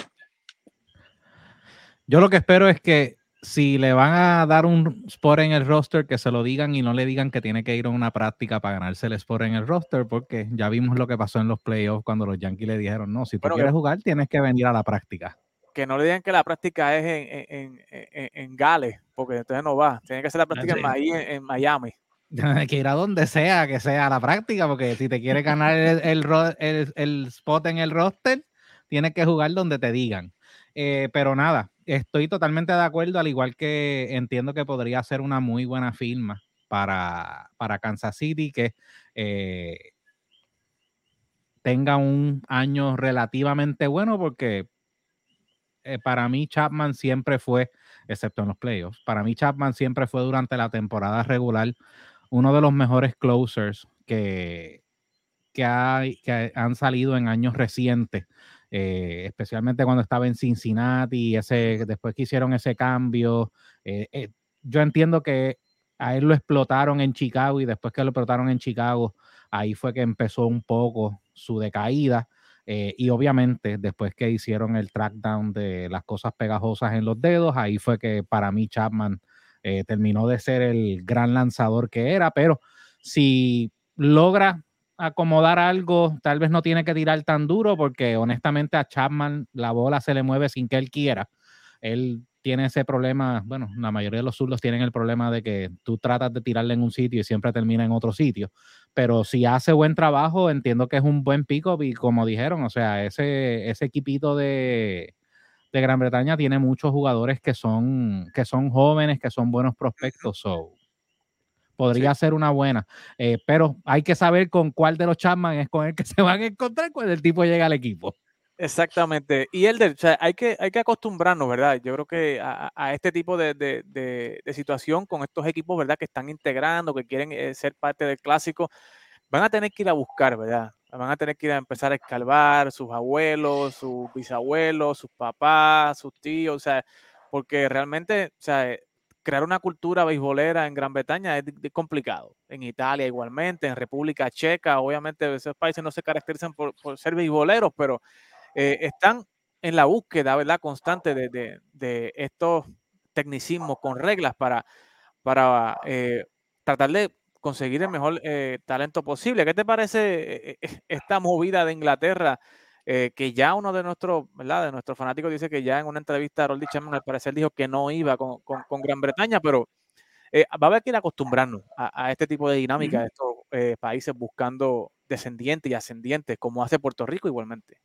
Yo lo que espero es que si le van a dar un spot en el roster, que se lo digan y no le digan que tiene que ir a una práctica para ganarse el spot en el roster, porque ya vimos lo que pasó en los playoffs cuando los Yankees le dijeron, no, si tú quieres jugar, tienes que venir a la práctica. Que no le digan que la práctica es en, en, en, en Gales, porque entonces no va. Tiene que hacer la práctica en, Miami. Tiene que ir a donde sea que sea la práctica, porque si te quieres ganar el, el, el, spot en el roster, tienes que jugar donde te digan. Eh, pero nada, estoy totalmente de acuerdo, al igual que entiendo que podría ser una muy buena firma para, para Kansas City, que eh, tenga un año relativamente bueno, porque eh, para mí Chapman siempre fue, excepto en los playoffs, para mí Chapman siempre fue durante la temporada regular uno de los mejores closers que, que, hay, que han salido en años recientes. Eh, especialmente cuando estaba en Cincinnati, ese, después que hicieron ese cambio. Eh, eh, yo entiendo que a él lo explotaron en Chicago y después que lo explotaron en Chicago, ahí fue que empezó un poco su decaída. y obviamente, después que hicieron el trackdown de las cosas pegajosas en los dedos, ahí fue que para mí Chapman terminó de ser el gran lanzador que era. Pero si logra acomodar algo, tal vez no tiene que tirar tan duro porque honestamente a Chapman la bola se le mueve sin que él quiera. Él tiene ese problema, bueno, la mayoría de los zurdos tienen el problema de que tú tratas de tirarle en un sitio y siempre termina en otro sitio. Pero si hace buen trabajo, entiendo que es un buen pick-up y como dijeron, o sea, ese, ese equipito de, de Gran Bretaña tiene muchos jugadores que son, que son jóvenes, que son buenos prospectos. So, podría ser una buena. Eh, pero hay que saber con cuál de los Chapman es con el que se van a encontrar cuando el tipo llega al equipo. Exactamente. Y el de, o sea, hay que, hay que acostumbrarnos, ¿verdad? Yo creo que a, este tipo de, de, de, situación con estos equipos, ¿verdad? Que están integrando, que quieren eh, ser parte del clásico, van a tener que ir a buscar, ¿verdad? Van a tener que ir a empezar a escalvar sus abuelos, sus bisabuelos, sus papás, sus tíos, o sea, porque realmente, o sea, crear una cultura beisbolera en Gran Bretaña es, complicado. En Italia igualmente, en República Checa, obviamente esos países no se caracterizan por, ser beisboleros, pero eh, están en la búsqueda, ¿verdad? Constante de, estos tecnicismos con reglas para, para eh, tratar de conseguir el mejor eh, talento posible. ¿Qué te parece esta movida de Inglaterra? Eh, que ya uno de nuestros, ¿verdad? De nuestros fanáticos dice que ya en una entrevista a Roldy Chapman al parecer dijo que no iba con, con, Gran Bretaña, pero eh, va a haber que ir acostumbrarnos a, este tipo de dinámica de estos eh, países buscando descendientes y ascendientes, como hace Puerto Rico igualmente.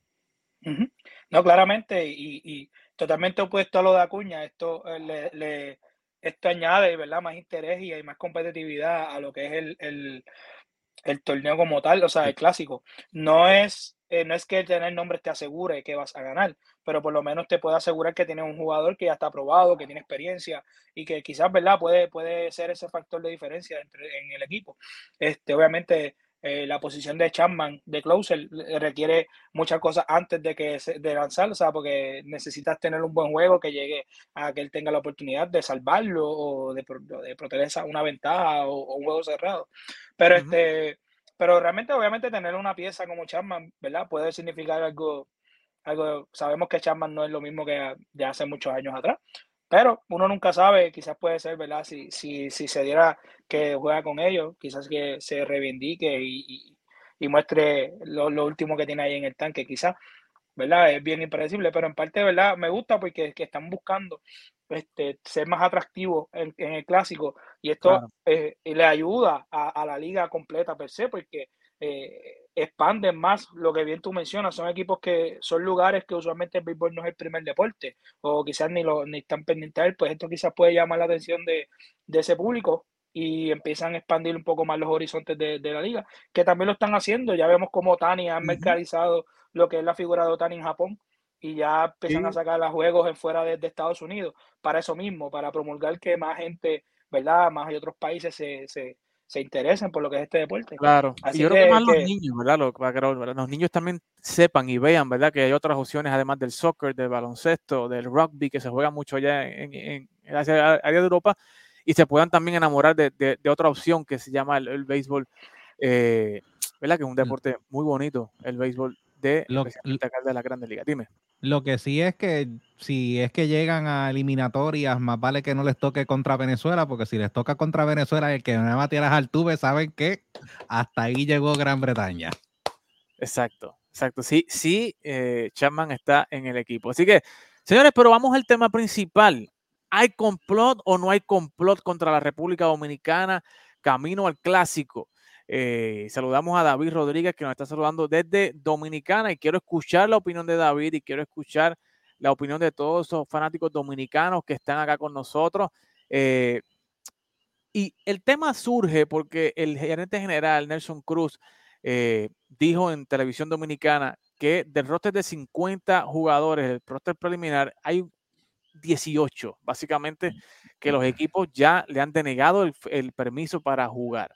No, claramente, y, totalmente opuesto a lo de Acuña, esto le, esto añade ¿verdad? más interés y hay más competitividad a lo que es el, el, el torneo como tal, o sea, el clásico. No es eh, no es que tener nombre te asegure que vas a ganar, pero por lo menos te puede asegurar que tienes un jugador que ya está probado, que tiene experiencia y que quizás, ¿verdad? Puede, puede ser ese factor de diferencia entre, en el equipo. Este, obviamente, eh, la posición de Chapman, de closer, requiere muchas cosas antes de que de lanzar, o sea, porque necesitas tener un buen juego que llegue a que él tenga la oportunidad de salvarlo o de, de proteger una ventaja o, un juego cerrado. Pero este pero realmente, obviamente, tener una pieza como Chapman, ¿verdad? Puede significar algo, algo. Sabemos que Chapman no es lo mismo que de hace muchos años atrás, pero uno nunca sabe, quizás puede ser, ¿verdad? Si, si, si se diera que juega con ellos, quizás que se reivindique y, y, muestre lo, lo, último que tiene ahí en el tanque, quizás, ¿verdad? Es bien impredecible, pero en parte, ¿verdad? Me gusta porque que están buscando este, ser más atractivo en, el clásico y esto eh, le ayuda a, la liga completa per se porque eh, expanden más lo que bien tú mencionas, son equipos que son lugares que usualmente el béisbol no es el primer deporte o quizás ni, lo, ni están pendientes de él, pues esto quizás puede llamar la atención de, ese público y empiezan a expandir un poco más los horizontes de, la liga, que también lo están haciendo, ya vemos como Tani ha mercantilizado lo que es la figura de Otani en Japón y ya empiezan a sacar los juegos en fuera de, Estados Unidos para eso mismo, para promulgar que más gente, ¿verdad? Más de otros países se, se, se interesen por lo que es este deporte. Claro, y yo creo que, más los niños, ¿verdad? Los, niños también sepan y vean, ¿verdad? Que hay otras opciones además del soccer, del baloncesto, del rugby, que se juega mucho allá en, en, en área de Europa, y se puedan también enamorar de, de, otra opción que se llama el, béisbol, eh, ¿verdad? Que es un deporte muy bonito, el béisbol de, Lo- de la Grande Liga. Dime. Lo que sí es que si es que llegan a eliminatorias, más vale que no les toque contra Venezuela, porque si les toca contra Venezuela, el que no va a tirar al saben que hasta ahí llegó Gran Bretaña. Exacto, exacto. Sí, sí, eh, Chapman está en el equipo. Así que, señores, pero vamos al tema principal. ¿Hay complot o no hay complot contra la República Dominicana camino al clásico? Eh, saludamos a David Rodríguez que nos está saludando desde Dominicana y quiero escuchar la opinión de David y quiero escuchar la opinión de todos esos fanáticos dominicanos que están acá con nosotros. Eh, y el tema surge porque el gerente general Nelson Cruz eh, dijo en televisión dominicana que del roster de 50 jugadores, el roster preliminar, hay 18, básicamente, que los equipos ya le han denegado el, el permiso para jugar.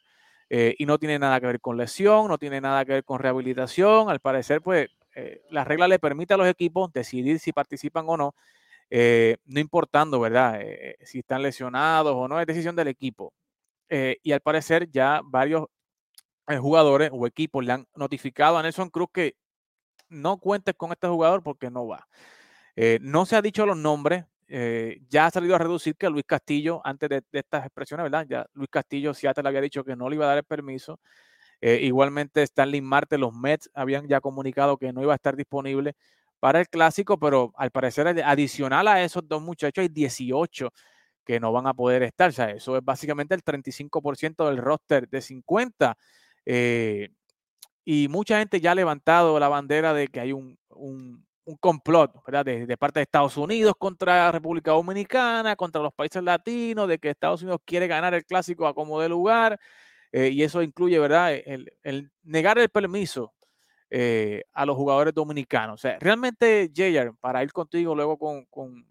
Eh, y no tiene nada que ver con lesión, no tiene nada que ver con rehabilitación. Al parecer, pues, eh, la regla le permite a los equipos decidir si participan o no, eh, no importando, ¿verdad? Si están lesionados o no, es decisión del equipo. Y al parecer ya varios jugadores o equipos le han notificado a Nelson Cruz que no cuentes con este jugador porque no va. No se ha dicho los nombres. Eh, ya ha salido a reducir que Luis Castillo, antes de, estas expresiones, ¿verdad? Ya Luis Castillo, Seattle le había dicho que no le iba a dar el permiso. Eh, igualmente, Stanley Marte, los Mets habían ya comunicado que no iba a estar disponible para el clásico, pero al parecer, adi- adicional a esos dos muchachos, hay 18 que no van a poder estar. O sea, eso es básicamente el 35% del roster de 50. eh, y mucha gente ya ha levantado la bandera de que hay un- un complot, ¿verdad? De, parte de Estados Unidos contra República Dominicana, contra los países latinos, de que Estados Unidos quiere ganar el clásico a como de lugar, eh, y eso incluye, ¿verdad? El, negar el permiso eh, a los jugadores dominicanos. O sea, realmente, Jayer, para ir contigo luego con, con,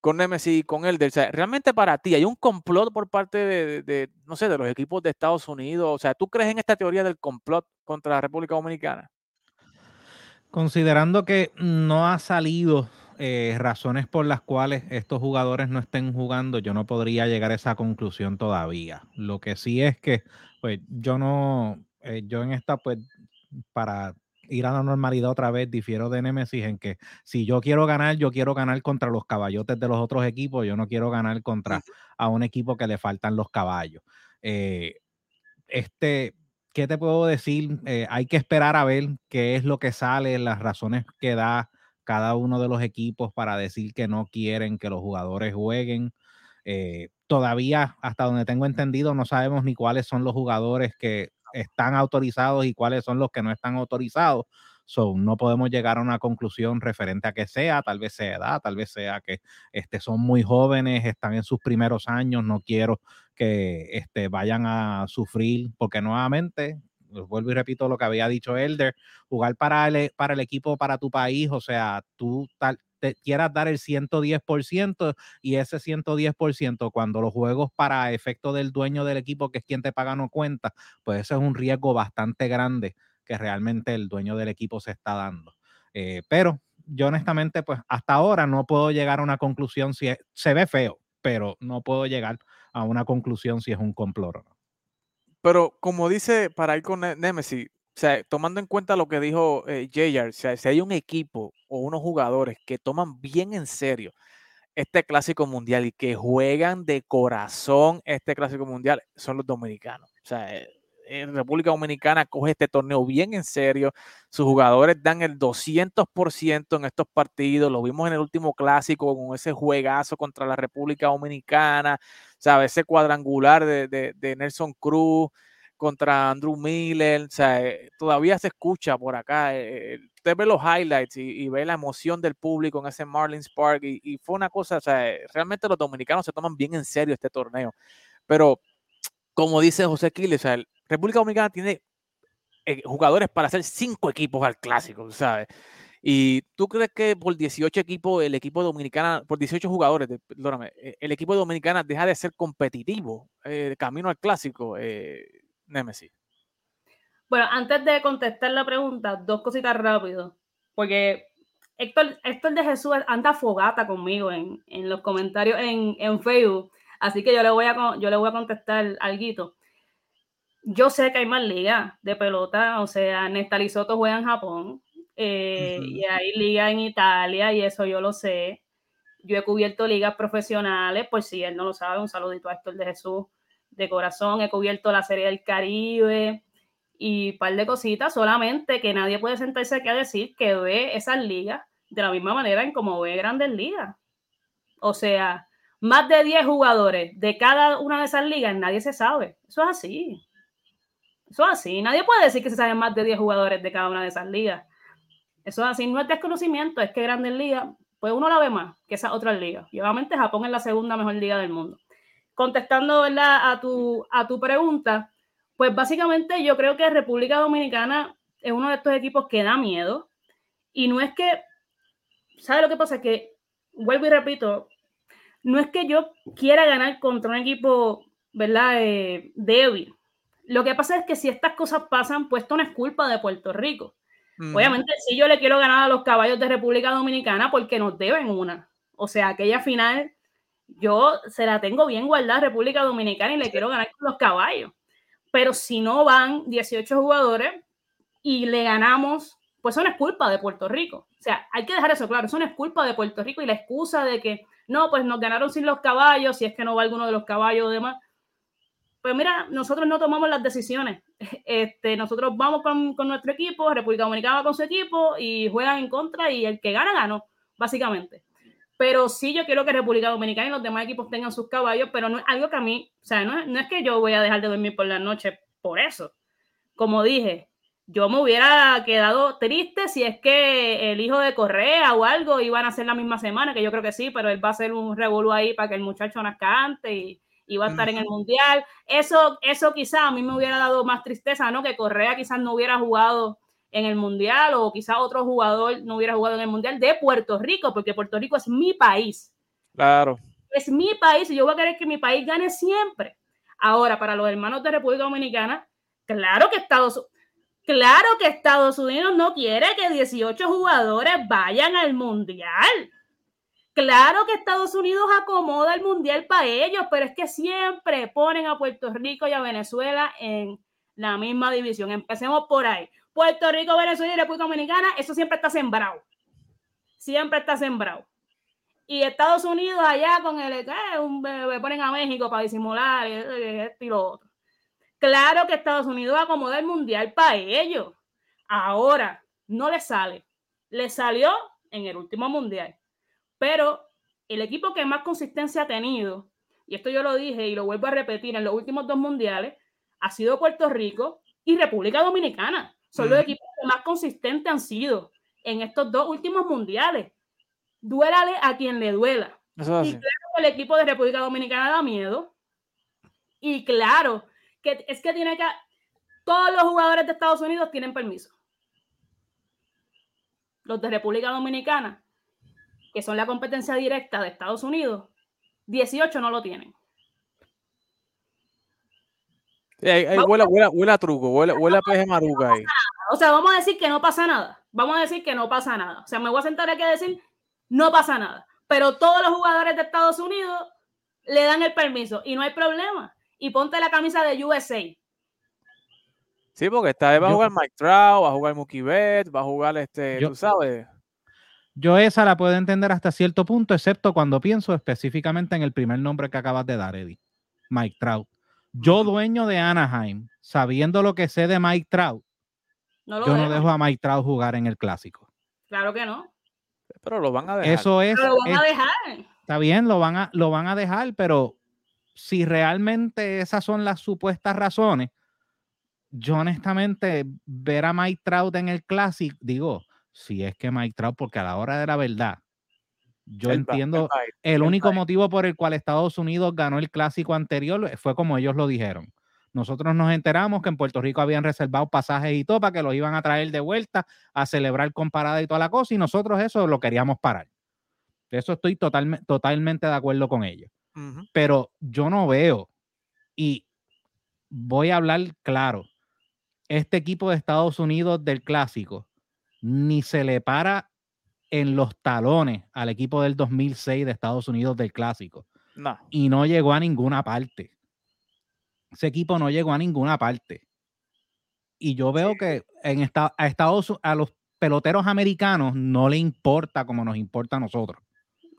con Nemesis y con Elder, o sea, realmente para ti hay un complot por parte de- de, no sé, de los equipos de Estados Unidos. O sea, ¿tú crees en esta teoría del complot contra la República Dominicana? Considerando que no ha salido eh, razones por las cuales estos jugadores no estén jugando, yo no podría llegar a esa conclusión todavía. Lo que sí es que, pues, yo no, eh, yo en esta, pues, para ir a la normalidad otra vez, difiero de Nemesis en que si yo quiero ganar, yo quiero ganar contra los caballotes de los otros equipos, yo no quiero ganar contra a un equipo que le faltan los caballos. Eh, este, ¿qué te puedo decir? Eh, hay que esperar a ver qué es lo que sale, las razones que da cada uno de los equipos para decir que no quieren que los jugadores jueguen. Eh, todavía, hasta donde tengo entendido, no sabemos ni cuáles son los jugadores que están autorizados y cuáles son los que no están autorizados. So, no podemos llegar a una conclusión referente a que sea, tal vez sea edad, tal vez sea que este, son muy jóvenes, están en sus primeros años, no quiero que este, vayan a sufrir, porque nuevamente, vuelvo y repito lo que había dicho Elder, jugar para el, para el equipo, para tu país, o sea, tú tal, te quieras dar el 110% y ese 110% cuando los juegos para efecto del dueño del equipo, que es quien te paga, no cuenta, pues eso es un riesgo bastante grande que realmente el dueño del equipo se está dando. Eh, pero yo honestamente, pues hasta ahora no puedo llegar a una conclusión si es, se ve feo, pero no puedo llegar a una conclusión si es un complot. Pero como dice, para ir con Ne- Nemesis, o sea, tomando en cuenta lo que dijo eh, JR, o sea, si hay un equipo o unos jugadores que toman bien en serio este clásico mundial y que juegan de corazón este clásico mundial, son los dominicanos. O sea, eh, en República Dominicana coge este torneo bien en serio. Sus jugadores dan el 200% en estos partidos. Lo vimos en el último clásico con ese juegazo contra la República Dominicana. ¿sabes? Ese cuadrangular de, Nelson Cruz contra Andrew Miller. O sea, eh, todavía se escucha por acá. eh, usted ve los highlights y, y ve la emoción del público en ese Marlins Park. Y, y fue una cosa, o sea, eh, realmente los dominicanos se toman bien en serio este torneo. Pero, como dice José Quiles, o sea, República Dominicana tiene eh, jugadores para hacer cinco equipos al clásico, ¿sabes? Y tú crees que por 18 equipos, el equipo dominicana, por 18 jugadores, perdóname, eh, el equipo dominicana deja de ser competitivo eh, camino al clásico, eh, Nemesis. Bueno, antes de contestar la pregunta, dos cositas rápido, porque Héctor, Héctor de Jesús anda fogata conmigo en, en los comentarios en, en Facebook, así que yo le voy a, yo le voy a contestar algo. Yo sé que hay más ligas de pelota, o sea, Néstor Soto juega en Japón, eh, y hay ligas en Italia, y eso yo lo sé. Yo he cubierto ligas profesionales, por si él no lo sabe, un saludito a Héctor de Jesús de corazón. He cubierto la Serie del Caribe y un par de cositas, solamente que nadie puede sentarse aquí a decir que ve esas ligas de la misma manera en como ve grandes ligas. O sea, más de 10 jugadores de cada una de esas ligas, nadie se sabe. Eso es así. Eso es así. Nadie puede decir que se saben más de 10 jugadores de cada una de esas ligas. Eso es así. No es desconocimiento, es que Grandes Ligas, pues uno la ve más que esas otras ligas. Y obviamente Japón es la segunda mejor liga del mundo. Contestando ¿verdad? A, tu, a tu pregunta, pues básicamente yo creo que República Dominicana es uno de estos equipos que da miedo. Y no es que, ¿sabes lo que pasa? Que, vuelvo y repito, no es que yo quiera ganar contra un equipo, ¿verdad? Eh, débil. Lo que pasa es que si estas cosas pasan, pues esto no es culpa de Puerto Rico. Obviamente, si yo le quiero ganar a los caballos de República Dominicana porque nos deben una. O sea, aquella final, yo se la tengo bien guardada a República Dominicana y le quiero ganar con los caballos. Pero si no van 18 jugadores y le ganamos, pues eso no es culpa de Puerto Rico. O sea, hay que dejar eso claro, eso no es culpa de Puerto Rico y la excusa de que no, pues nos ganaron sin los caballos, si es que no va alguno de los caballos o demás pues mira, nosotros no tomamos las decisiones. Este, nosotros vamos con, con, nuestro equipo, República Dominicana va con su equipo y juegan en contra y el que gana, ganó, básicamente. Pero sí yo quiero que República Dominicana y los demás equipos tengan sus caballos, pero no es algo que a mí, o sea, no, es que yo voy a dejar de dormir por la noche por eso. Como dije, yo me hubiera quedado triste si es que el hijo de Correa o algo iban a hacer la misma semana, que yo creo que sí, pero él va a hacer un revolú ahí para que el muchacho nazca antes y iba a estar en el mundial. Eso, eso quizá a mí me hubiera dado más tristeza, ¿no? Que Correa quizás no hubiera jugado en el mundial o quizá otro jugador no hubiera jugado en el mundial de Puerto Rico, porque Puerto Rico es mi país. Claro. Es mi país y yo voy a querer que mi país gane siempre. Ahora, para los hermanos de República Dominicana, claro que Estados Claro que Estados Unidos no quiere que 18 jugadores vayan al mundial. Claro que Estados Unidos acomoda el mundial para ellos, pero es que siempre ponen a Puerto Rico y a Venezuela en la misma división. Empecemos por ahí. Puerto Rico, Venezuela y República Dominicana, eso siempre está sembrado. Siempre está sembrado. Y Estados Unidos allá con el eh, un, ponen a México para disimular esto y lo otro. Claro que Estados Unidos acomoda el mundial para ellos. Ahora no le sale. Le salió en el último mundial. Pero el equipo que más consistencia ha tenido, y esto yo lo dije y lo vuelvo a repetir en los últimos dos mundiales, ha sido Puerto Rico y República Dominicana. Son los equipos que más consistentes han sido en estos dos últimos mundiales. Duélale a quien le duela. y claro que el equipo de República Dominicana da miedo. Y claro, que es que tiene que. Todos los jugadores de Estados Unidos tienen permiso. Los de República Dominicana que son la competencia directa de Estados Unidos, 18 no lo tienen. huele, a truco, huele, a peje maruca ahí. O sea, vamos a decir que no pasa nada. Vamos a decir que no pasa nada. O sea, me voy a sentar aquí a decir, no pasa nada. Pero todos los jugadores de Estados Unidos le dan el permiso y no hay problema. Y ponte la camisa de USA. Sí, porque esta vez va a jugar Mike Trout, va a jugar Mookie Betts, va a jugar este, tú sabes. Yo esa la puedo entender hasta cierto punto, excepto cuando pienso específicamente en el primer nombre que acabas de dar, Eddie, Mike Trout. Yo, dueño de Anaheim, sabiendo lo que sé de Mike Trout, yo no dejo a Mike Trout jugar en el clásico. Claro que no. Pero lo van a dejar. Eso es. lo van a dejar. Está bien, lo van a, lo van a dejar, pero si realmente esas son las supuestas razones, yo honestamente ver a Mike Trout en el clásico, digo, si es que Mike Trout, porque a la hora de la verdad, yo entiendo, el, único motivo por el cual Estados Unidos ganó el clásico anterior fue como ellos lo dijeron. Nosotros nos enteramos que en Puerto Rico habían reservado pasajes y todo para que los iban a traer de vuelta a celebrar con parada y toda la cosa, y nosotros eso lo queríamos parar. Eso estoy totalmente de acuerdo con ellos. Pero yo no veo, y voy a hablar claro, este equipo de Estados Unidos del clásico ni se le para en los talones al equipo del 2006 de Estados Unidos del Clásico. No. Y no llegó a ninguna parte. ese equipo no llegó a ninguna parte. Y yo veo que en esta, a Estados a los peloteros americanos no le importa como nos importa a nosotros.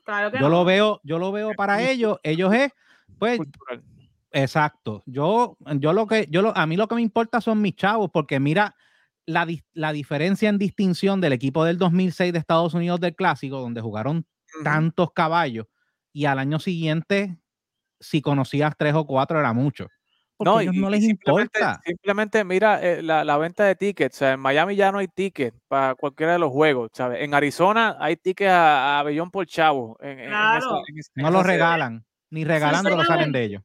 Claro que Yo no. lo veo, yo lo veo para ellos, ellos es, pues, Cultural. exacto. Yo, yo lo que, yo lo, a mí lo que me importa son mis chavos, porque mira la, la diferencia en distinción del equipo del 2006 de Estados Unidos del Clásico, donde jugaron tantos caballos, y al año siguiente, si conocías tres o cuatro, era mucho. Porque a ellos no les simplemente- importa. Simplemente mira eh, la, la venta de tickets. O sea, en Miami ya no hay tickets para cualquiera de los juegos. ¿sabes? En Arizona hay tickets a, a Bellón por Chavo. En, en- en Claro. esa- en esa- en No lo sede. regalan, ni regalándolo salen de ellos.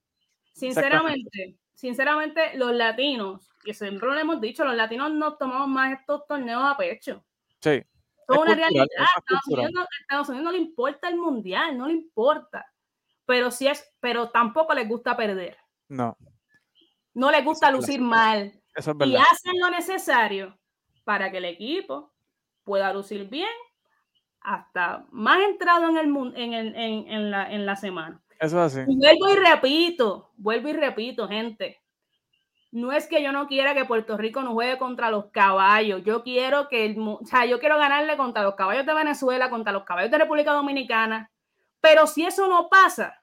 Sinceramente, sinceramente, los latinos, y siempre lo hemos dicho, los latinos nos tomamos más estos torneos a pecho. Sí. Es una cultural, realidad. es Estados. Unidos, Estados Unidos no le importa el mundial, no le importa. Pero sí es, pero tampoco les gusta perder. No, No les gusta lucir mal. eso es Y verdad. hacen lo necesario para que el equipo pueda lucir bien hasta más entrado en el mun- en, el- en- en la, en la semana. Eso es así. Y vuelvo y repito, vuelvo y repito, gente. No es que yo no quiera que Puerto Rico no juegue contra los caballos. Yo quiero que el, o sea, yo quiero ganarle contra los caballos de Venezuela, contra los caballos de República Dominicana. Pero si eso no pasa,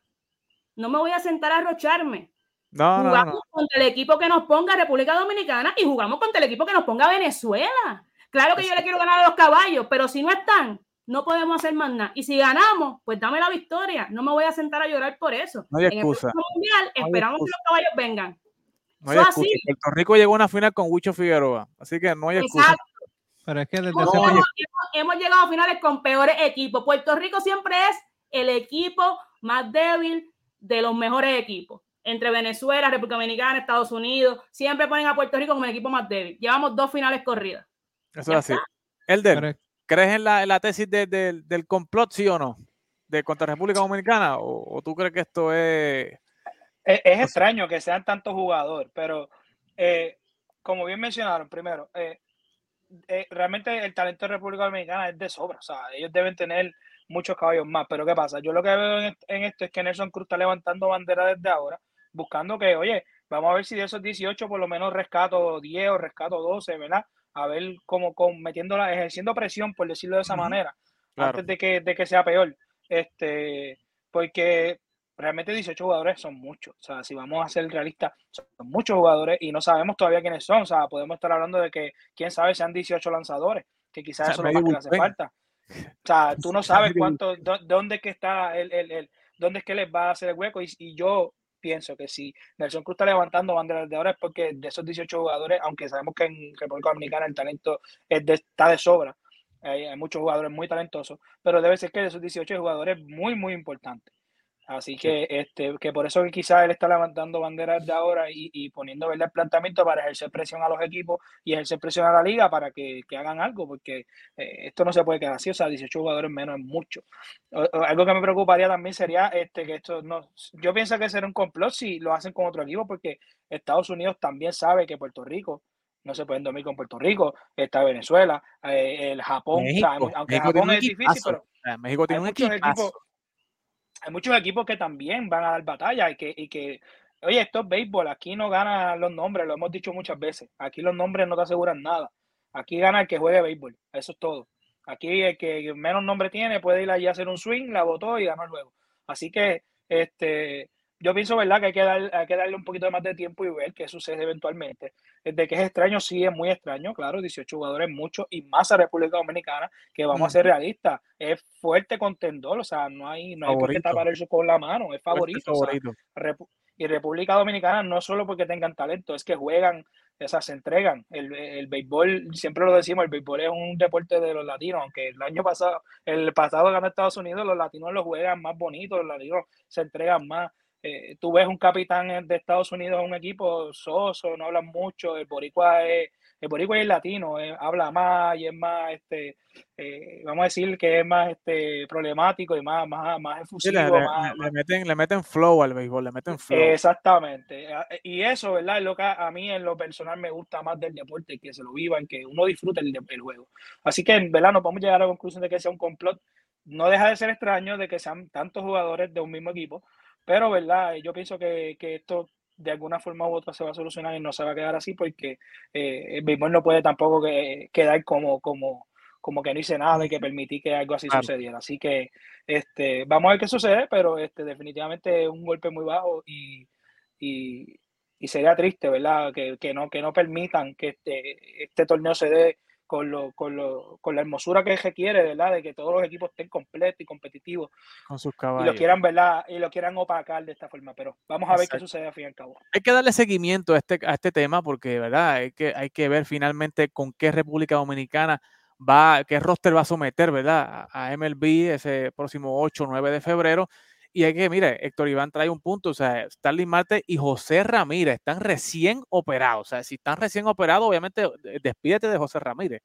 no me voy a sentar a arrocharme. No, no, jugamos no. contra el equipo que nos ponga República Dominicana y jugamos contra el equipo que nos ponga Venezuela. Claro que yo le quiero ganar a los caballos, pero si no están, no podemos hacer más nada. Y si ganamos, pues dame la victoria. No me voy a sentar a llorar por eso. No hay En el excusa. próximo mundial hay esperamos que excusa. los caballos vengan. No hay Eso excusa. así. Puerto Rico llegó a una final con Huicho Figueroa. Así que no hay excusa. Exacto. Pero es que desde Hemos, varios- hemos- hemos llegado a finales con peores equipos. Puerto Rico siempre es el equipo más débil de los mejores equipos. Entre Venezuela, República Dominicana, Estados Unidos, siempre ponen a Puerto Rico como el equipo más débil. Llevamos dos finales corridas. Eso es así. pero es- ¿crees en la, en la tesis de- de- del complot, sí o no? De contra República Dominicana? ¿O, o tú crees que esto es. Es, es extraño que sean tantos jugadores, pero eh, como bien mencionaron, primero, eh, eh, realmente el talento de República Dominicana es de sobra. O sea, ellos deben tener muchos caballos más. Pero ¿qué pasa? Yo lo que veo en, en esto es que Nelson Cruz está levantando bandera desde ahora, buscando que, oye, vamos a ver si de esos 18 por lo menos rescato 10 o rescato 12, ¿verdad? A ver cómo, cómo metiéndola, ejerciendo presión, por decirlo de esa manera, Claro. antes de que, de que sea peor. Este, porque realmente 18 jugadores son muchos. O sea, si vamos a ser realistas, son muchos jugadores y no sabemos todavía quiénes son. O sea, podemos estar hablando de que, quién sabe, sean 18 lanzadores, que quizás O sea, eso es lo más que hace falta. O sea, tú no sabes cuánto, dó- dónde es que está el, el, el- dónde es que les va a hacer el hueco. Y, y yo pienso que si Nelson Cruz está levantando banderas de ahora es porque de esos 18 jugadores, aunque sabemos que en República Dominicana el talento está de sobra, hay, muchos jugadores muy talentosos, pero debe ser que de esos 18 jugadores muy, muy importantes. Así que, este, que por eso que quizás él está levantando banderas de ahora y, y poniendo ¿verdad? el planteamiento para ejercer presión a los equipos y ejercer presión a la liga para que, que hagan algo, porque eh, esto no se puede quedar así, o sea, 18 jugadores menos es mucho. O- o algo que me preocuparía también sería este, que esto no, yo pienso que será un complot si lo hacen con otro equipo, porque Estados Unidos también sabe que Puerto Rico no se pueden dormir con Puerto Rico, está Venezuela, eh, el Japón, o sea, México, aunque México Japón es difícil, pero México tiene un equipos, hay muchos equipos que también van a dar batalla y que, y que oye, esto es béisbol, aquí no ganan los nombres, lo hemos dicho muchas veces, aquí los nombres no te aseguran nada, aquí gana el que juegue béisbol, eso es todo. Aquí el que menos nombre tiene puede ir allí a hacer un swing, la votó y ganó el juego. Así que este, yo pienso, ¿verdad?, que hay que, dar- hay que darle un poquito más de tiempo y ver qué sucede eventualmente. De que es extraño, sí, es muy extraño, claro, 18 jugadores, mucho, y más a República Dominicana, que vamos a ser realistas, es fuerte contendor, o sea, no hay, no hay por qué tapar eso con la mano, es favorito. o sea, favorito. Repu- y República Dominicana no solo porque tengan talento, es que juegan, o sea, se entregan. El, el béisbol, siempre lo decimos, el béisbol es un deporte de los latinos, aunque el año pasado, el pasado ganó Estados Unidos, los latinos lo juegan más bonito, los latinos se entregan más. Eh, tú ves un capitán de Estados Unidos en un equipo soso, no hablan mucho, el boricua es, el boricua es latino, eh, habla más y es más, este, eh, vamos a decir que es más este, problemático y más, más, más Sí, le, efusivo, le- más, le- le meten, le meten flow al béisbol, le meten flow. Exactamente. A- Y eso, ¿verdad? Es lo que a mí en lo personal me gusta más del deporte, que se lo vivan, que uno disfrute el, el juego. Así que, ¿verdad? No podemos llegar a la conclusión de que sea un complot. No deja de ser extraño de que sean tantos jugadores de un mismo equipo, pero, ¿verdad? Yo pienso que, que esto de alguna forma u otra se va a solucionar y no se va a quedar así porque eh, el béisbol no puede tampoco que, quedar como, como, como que no hice nada y que permití que algo así sucediera. Así que este, vamos a ver qué sucede, pero este, definitivamente es un golpe muy bajo y, y, sería triste, ¿verdad? Que, que, no, que no permitan que este, este torneo se dé con, lo, con, lo, con la hermosura que requiere, ¿verdad? De que todos los equipos estén completos y competitivos. Con sus caballos. Y lo quieran, ¿verdad? Y lo quieran opacar de esta forma. Pero vamos a ver qué sucede al fin y al cabo. Hay que darle seguimiento a este, a este tema porque, ¿verdad? Hay que, hay que ver finalmente con qué República Dominicana va, qué roster va a someter, ¿verdad? A MLB ese próximo 8 o 9 de febrero. Y hay que, mire, Héctor Iván trae un punto, o sea, Starling Marte y José Ramírez están recién operados. O sea, si están recién operados, obviamente despídete de José Ramírez,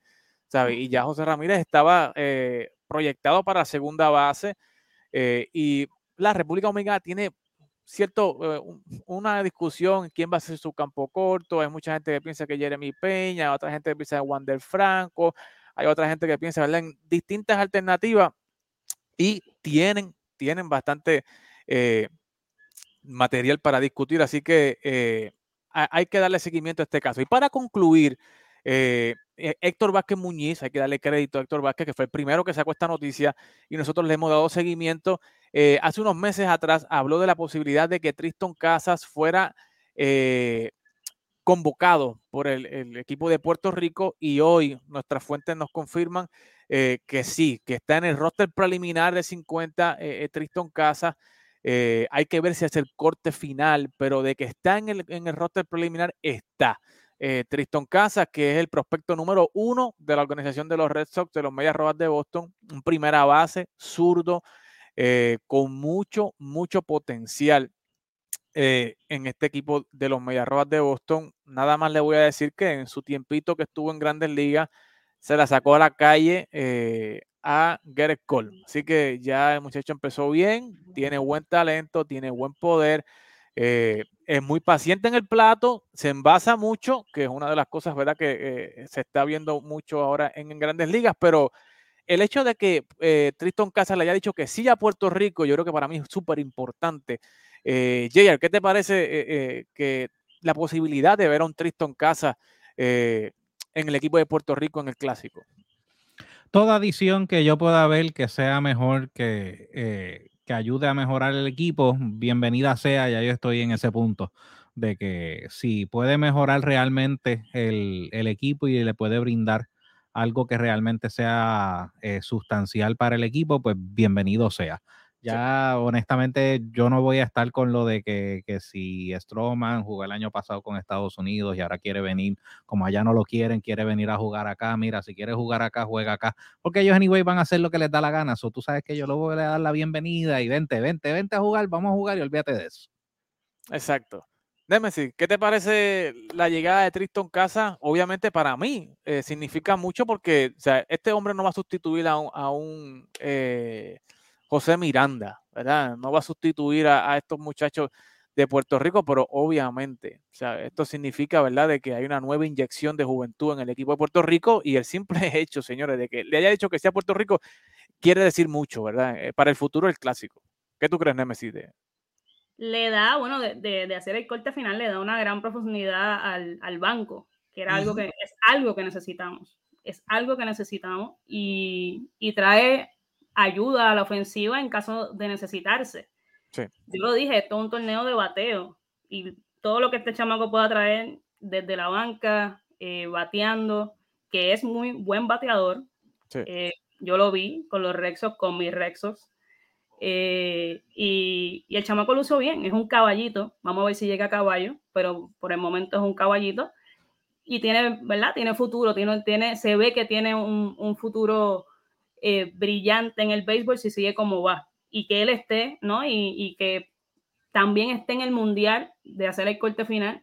¿sabes? Y ya José Ramírez estaba eh, proyectado para segunda base. Eh, y la República Dominicana tiene cierto, eh, una discusión quién va a ser su campo corto. Hay mucha gente que piensa que Jeremy Peña, otra gente que piensa que Wander Franco, hay otra gente que piensa en distintas alternativas y tienen tienen bastante eh, material para discutir, así que eh, hay que darle seguimiento a este caso. Y para concluir, eh, Héctor Vázquez Muñiz, hay que darle crédito a Héctor Vázquez, que fue el primero que sacó esta noticia y nosotros le hemos dado seguimiento. hace unos meses atrás habló de la posibilidad de que Triston Casas fuera convocado por el, equipo de Puerto Rico y hoy nuestras fuentes nos confirman eh, que sí, que está en el roster preliminar de 50 eh, eh, Triston Casa. hay que ver si es el corte final, pero de que está en el, en el roster preliminar, está. Triston Casa, que es el prospecto número uno de la organización de los Red Sox, de los Medias Rojas de Boston, un primera base, zurdo, con mucho, mucho potencial. En este equipo de los Medias Rojas de Boston. Nada más le voy a decir que en su tiempito que estuvo en grandes ligas, se la sacó a la calle eh, a Garrett Cole. Así que ya el muchacho empezó bien, tiene buen talento, tiene buen poder, eh, es muy paciente en el plato, se envasa mucho, que es una de las cosas, ¿verdad?, que eh, se está viendo mucho ahora en, grandes ligas, pero el hecho de que Triston Casas le haya dicho que sí a Puerto Rico, yo creo que para mí es súper importante. Eh, ¿qué te parece que la posibilidad de ver a un Triston Casas en el equipo de Puerto Rico en el clásico. Toda adición que yo pueda ver que sea mejor, que, eh, que ayude a mejorar el equipo, bienvenida sea, ya yo estoy en ese punto de que si puede mejorar realmente el, equipo y le puede brindar algo que realmente sea eh, sustancial para el equipo, pues bienvenido sea. Ya honestamente yo no voy a estar con lo de que, que, si Stroman jugó el año pasado con Estados Unidos y ahora quiere venir, como allá no lo quieren, quiere venir a jugar acá, mira, si quiere jugar acá, juega acá, porque ellos anyway van a hacer lo que les da la gana, so, tú sabes que yo le voy a dar la bienvenida y vente, vente, vente a jugar, vamos a jugar y olvídate de eso. Exacto. Déjame ¿qué te parece la llegada de Triston Casa? Obviamente para mí eh, significa mucho porque o sea, este hombre no va a sustituir a un, a un eh, José Miranda, ¿verdad? No va a sustituir a, estos muchachos de Puerto Rico, pero obviamente, o sea, esto significa, ¿verdad?, de que hay una nueva inyección de juventud en el equipo de Puerto Rico y el simple hecho, señores, de que le haya dicho que sea Puerto Rico, quiere decir mucho, ¿verdad? Eh, para el futuro del clásico. ¿Qué tú crees, Nemesis? Le da, bueno, de, hacer el corte final, le da una gran profundidad al, banco, que era algo que es algo que necesitamos. Es algo que necesitamos y, y trae ayuda a la ofensiva en caso de necesitarse. Yo lo dije, esto es un torneo de bateo y todo lo que este chamaco pueda traer desde la banca, eh, bateando, que es muy buen bateador. Eh, yo lo vi con los Rexos, con mis Rexos. Eh, y, y, el chamaco lo usó bien, es un caballito. Vamos a ver si llega a caballo, pero por el momento es un caballito. Y tiene, ¿verdad? Tiene futuro, tiene, tiene, se ve que tiene un, un futuro eh, brillante en el béisbol si sigue como va y que él esté, ¿no? Y, que también esté en el mundial de hacer el corte final,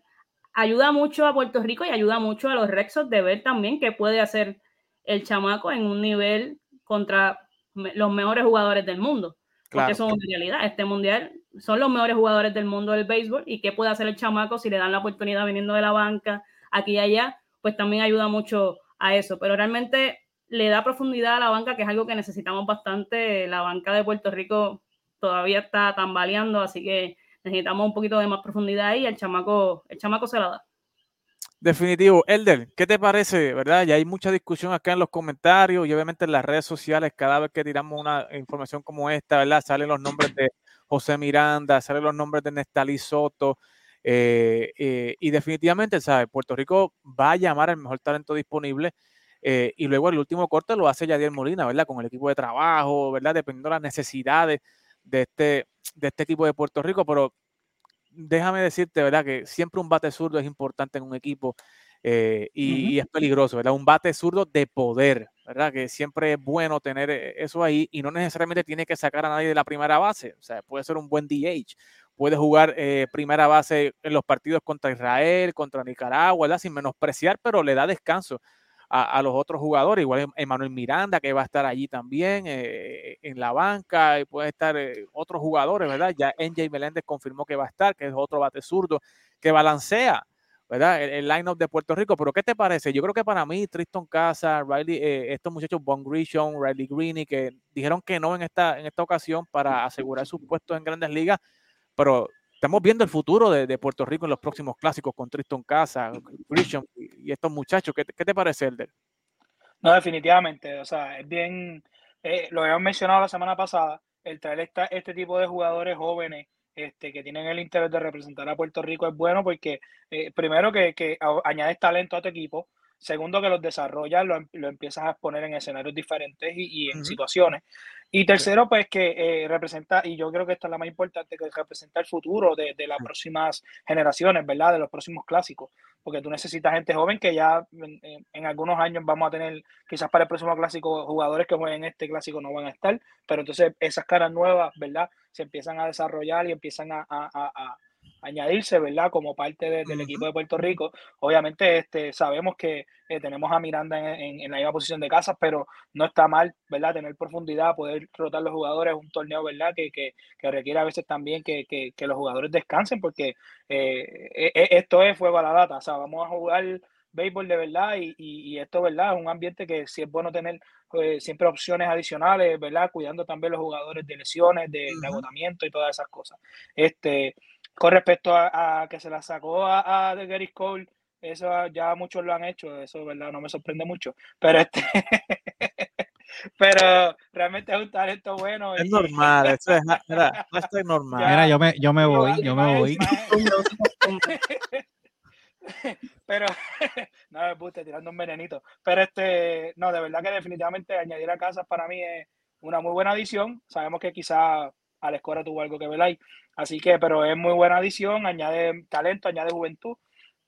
ayuda mucho a Puerto Rico y ayuda mucho a los Rexos de ver también qué puede hacer el chamaco en un nivel contra los mejores jugadores del mundo. Porque eso es una realidad. Este mundial son los mejores jugadores del mundo del béisbol y qué puede hacer el chamaco si le dan la oportunidad viniendo de la banca aquí y allá, pues también ayuda mucho a eso. Pero realmente le da profundidad a la banca, que es algo que necesitamos bastante. La banca de Puerto Rico todavía está tambaleando, así que necesitamos un poquito de más profundidad ahí el chamaco, el chamaco se la da. Definitivo. Elder, ¿qué te parece? ¿Verdad? Ya hay mucha discusión acá en los comentarios y obviamente en las redes sociales, cada vez que tiramos una información como esta, ¿verdad? Salen los nombres de José Miranda, salen los nombres de Nestalí Soto. Eh, eh, y definitivamente, ¿sabes? Puerto Rico va a llamar al mejor talento disponible. Eh, y luego el último corte lo hace Yadier Molina, ¿verdad? Con el equipo de trabajo, ¿verdad? Dependiendo de las necesidades de este, de este equipo de Puerto Rico. Pero déjame decirte, ¿verdad? Que siempre un bate zurdo es importante en un equipo y, y, es peligroso, ¿verdad? Un bate zurdo de poder, ¿verdad? Que siempre es bueno tener eso ahí y no necesariamente tiene que sacar a nadie de la primera base. O sea, puede ser un buen DH, puede jugar eh, primera base en los partidos contra Israel, contra Nicaragua, ¿verdad? sin menospreciar, pero le da descanso a, los otros jugadores, igual Emanuel Miranda, que va a estar allí también eh, en la banca, y puede estar eh, otros jugadores, ¿verdad? Ya NJ Meléndez confirmó que va a estar, que es otro bate zurdo, que balancea, ¿verdad? El, el line-up de Puerto Rico, pero ¿qué te parece? Yo creo que para mí, Tristan Casa, Riley, eh, estos muchachos, Bon Grisham, Riley Greeny, que dijeron que no en esta, en esta ocasión para asegurar sus puestos en grandes ligas, pero estamos viendo el futuro de, de, Puerto Rico en los próximos clásicos con Tristan Casa, Christian y, y estos muchachos. ¿Qué, ¿Qué, te parece, Elder? No, definitivamente. O sea, es bien, eh, lo habíamos mencionado la semana pasada, el traer esta, este tipo de jugadores jóvenes este, que tienen el interés de representar a Puerto Rico es bueno porque, eh, primero, que, que añades talento a tu equipo. Segundo, que los desarrollas, lo, lo, empiezas a poner en escenarios diferentes y, y en uh -huh. situaciones. Y tercero, pues que eh, representa, y yo creo que esta es la más importante, que representa el futuro de, de las próximas generaciones, ¿verdad? De los próximos clásicos. Porque tú necesitas gente joven que ya en, en, algunos años vamos a tener, quizás para el próximo clásico, jugadores que jueguen este clásico no van a estar, pero entonces esas caras nuevas, ¿verdad? Se empiezan a desarrollar y empiezan a, a, a añadirse, ¿verdad? Como parte de, del equipo de Puerto Rico. Obviamente, este, sabemos que eh, tenemos a Miranda en, en, en, la misma posición de casas, pero no está mal, ¿verdad? Tener profundidad, poder rotar los jugadores, un torneo, ¿verdad? Que, que, que requiere a veces también que, que, que los jugadores descansen, porque eh, esto es fuego a la data, o sea, vamos a jugar béisbol de verdad y, y, y, esto, ¿verdad? Es un ambiente que sí es bueno tener eh, siempre opciones adicionales, ¿verdad? Cuidando también los jugadores de lesiones, de, uh -huh. de agotamiento y todas esas cosas. Este, con respecto a, a que se la sacó a, a Gary Cole, eso ya muchos lo han hecho, eso verdad no me sorprende mucho, pero este pero realmente es un talento bueno. Es y... normal, eso es, mira, esto es normal. Ya, mira, yo me, yo me voy, yo me voy. pero no me gusta tirando un venenito, pero este no, de verdad que definitivamente añadir a Casas para mí es una muy buena adición. Sabemos que quizá Alex Cora tuvo algo que ver ahí. Así que, pero es muy buena adición, añade talento, añade juventud.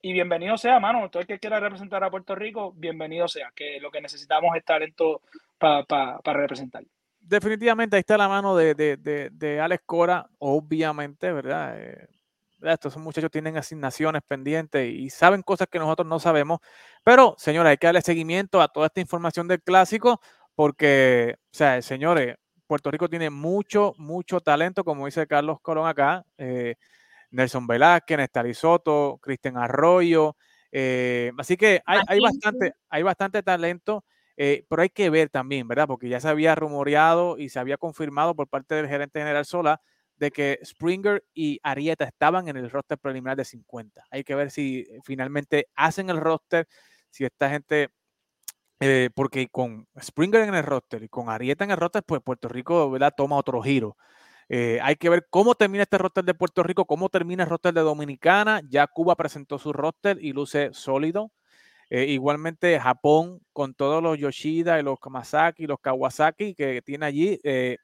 Y bienvenido sea, mano. Todo el que quiera representar a Puerto Rico, bienvenido sea. Que lo que necesitamos es talento para pa, pa representar. Definitivamente ahí está la mano de, de, de, de Alex Cora, obviamente, ¿verdad? Eh, estos muchachos tienen asignaciones pendientes y saben cosas que nosotros no sabemos. Pero, señores, hay que darle seguimiento a toda esta información del clásico porque, o sea, señores, Puerto Rico tiene mucho, mucho talento, como dice Carlos Colón acá. Eh, Nelson Velázquez, Nestalí Soto, Cristian Arroyo. Eh, así que hay, hay, bastante, hay bastante talento, eh, pero hay que ver también, ¿verdad? Porque ya se había rumoreado y se había confirmado por parte del gerente general Sola de que Springer y Arieta estaban en el roster preliminar de 50. Hay que ver si finalmente hacen el roster, si esta gente eh, porque con Springer en el roster y con Arieta en el roster, pues Puerto Rico ¿verdad? toma otro giro. Eh, hay que ver cómo termina este roster de Puerto Rico, cómo termina el roster de Dominicana. Ya Cuba presentó su roster y luce sólido. Eh, igualmente Japón con todos los Yoshida y los Kamasaki, los Kawasaki que tiene allí. Eh,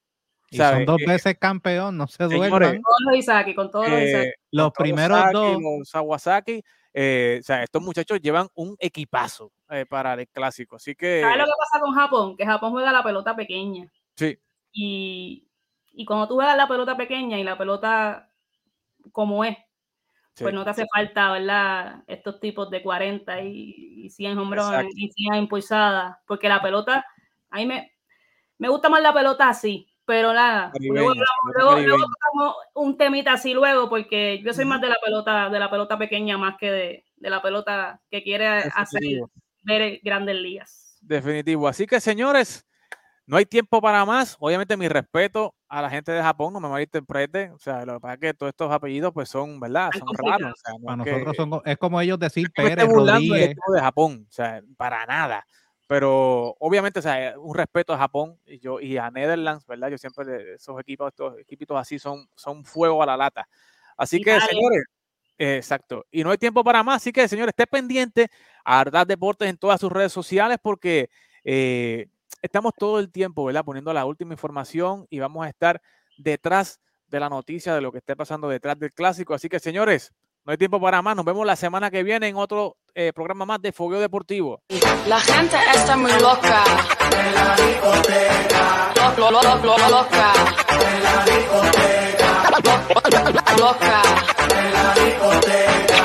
y son dos veces campeón, no se duerman. Con todos los Isaki, con todos los Isaki. los primeros dos. Los Kawasaki. Eh, o sea, estos muchachos llevan un equipazo eh, para el clásico, así que... ¿Sabes lo que pasa con Japón? Que Japón juega la pelota pequeña. Sí. Y, y cuando tú juegas la pelota pequeña y la pelota como es, sí. pues no te hace falta, ¿verdad? Estos tipos de 40 y, y 100 hombros y 100 impulsadas, porque la pelota, a mí me, me gusta más la pelota así, pero nada, luego, luego, luego tocamos un temita así luego, porque yo soy más de la pelota, de la pelota pequeña más que de, de la pelota que quiere hacer ver grandes ligas. Definitivo. Así que señores, no hay tiempo para más. Obviamente, mi respeto a la gente de Japón, no me malinterprete. O sea, lo que pasa es que todos estos apellidos, pues son, ¿verdad? Son raros. O sea, no Para es que- nosotros son, es como ellos decir Pérez, Rodríguez. de Japón, o sea, para nada. Pero obviamente, o sea, un respeto a Japón y yo y a Netherlands, ¿verdad? Yo siempre esos equipos, estos equipitos así son, son fuego a la lata. Así que, señores, eh, exacto. Y no hay tiempo para más, así que, señores, esté pendiente a Ardaz Deportes en todas sus redes sociales porque eh, estamos todo el tiempo, ¿verdad? Poniendo la última información y vamos a estar detrás de la noticia de lo que esté pasando detrás del clásico. Así que, señores, no hay tiempo para más. Nos vemos la semana que viene en otro eh, programa más de Fogueo Deportivo. La gente está muy loca. En la discoteca. Loca. En la discoteca. Loca. En la discoteca.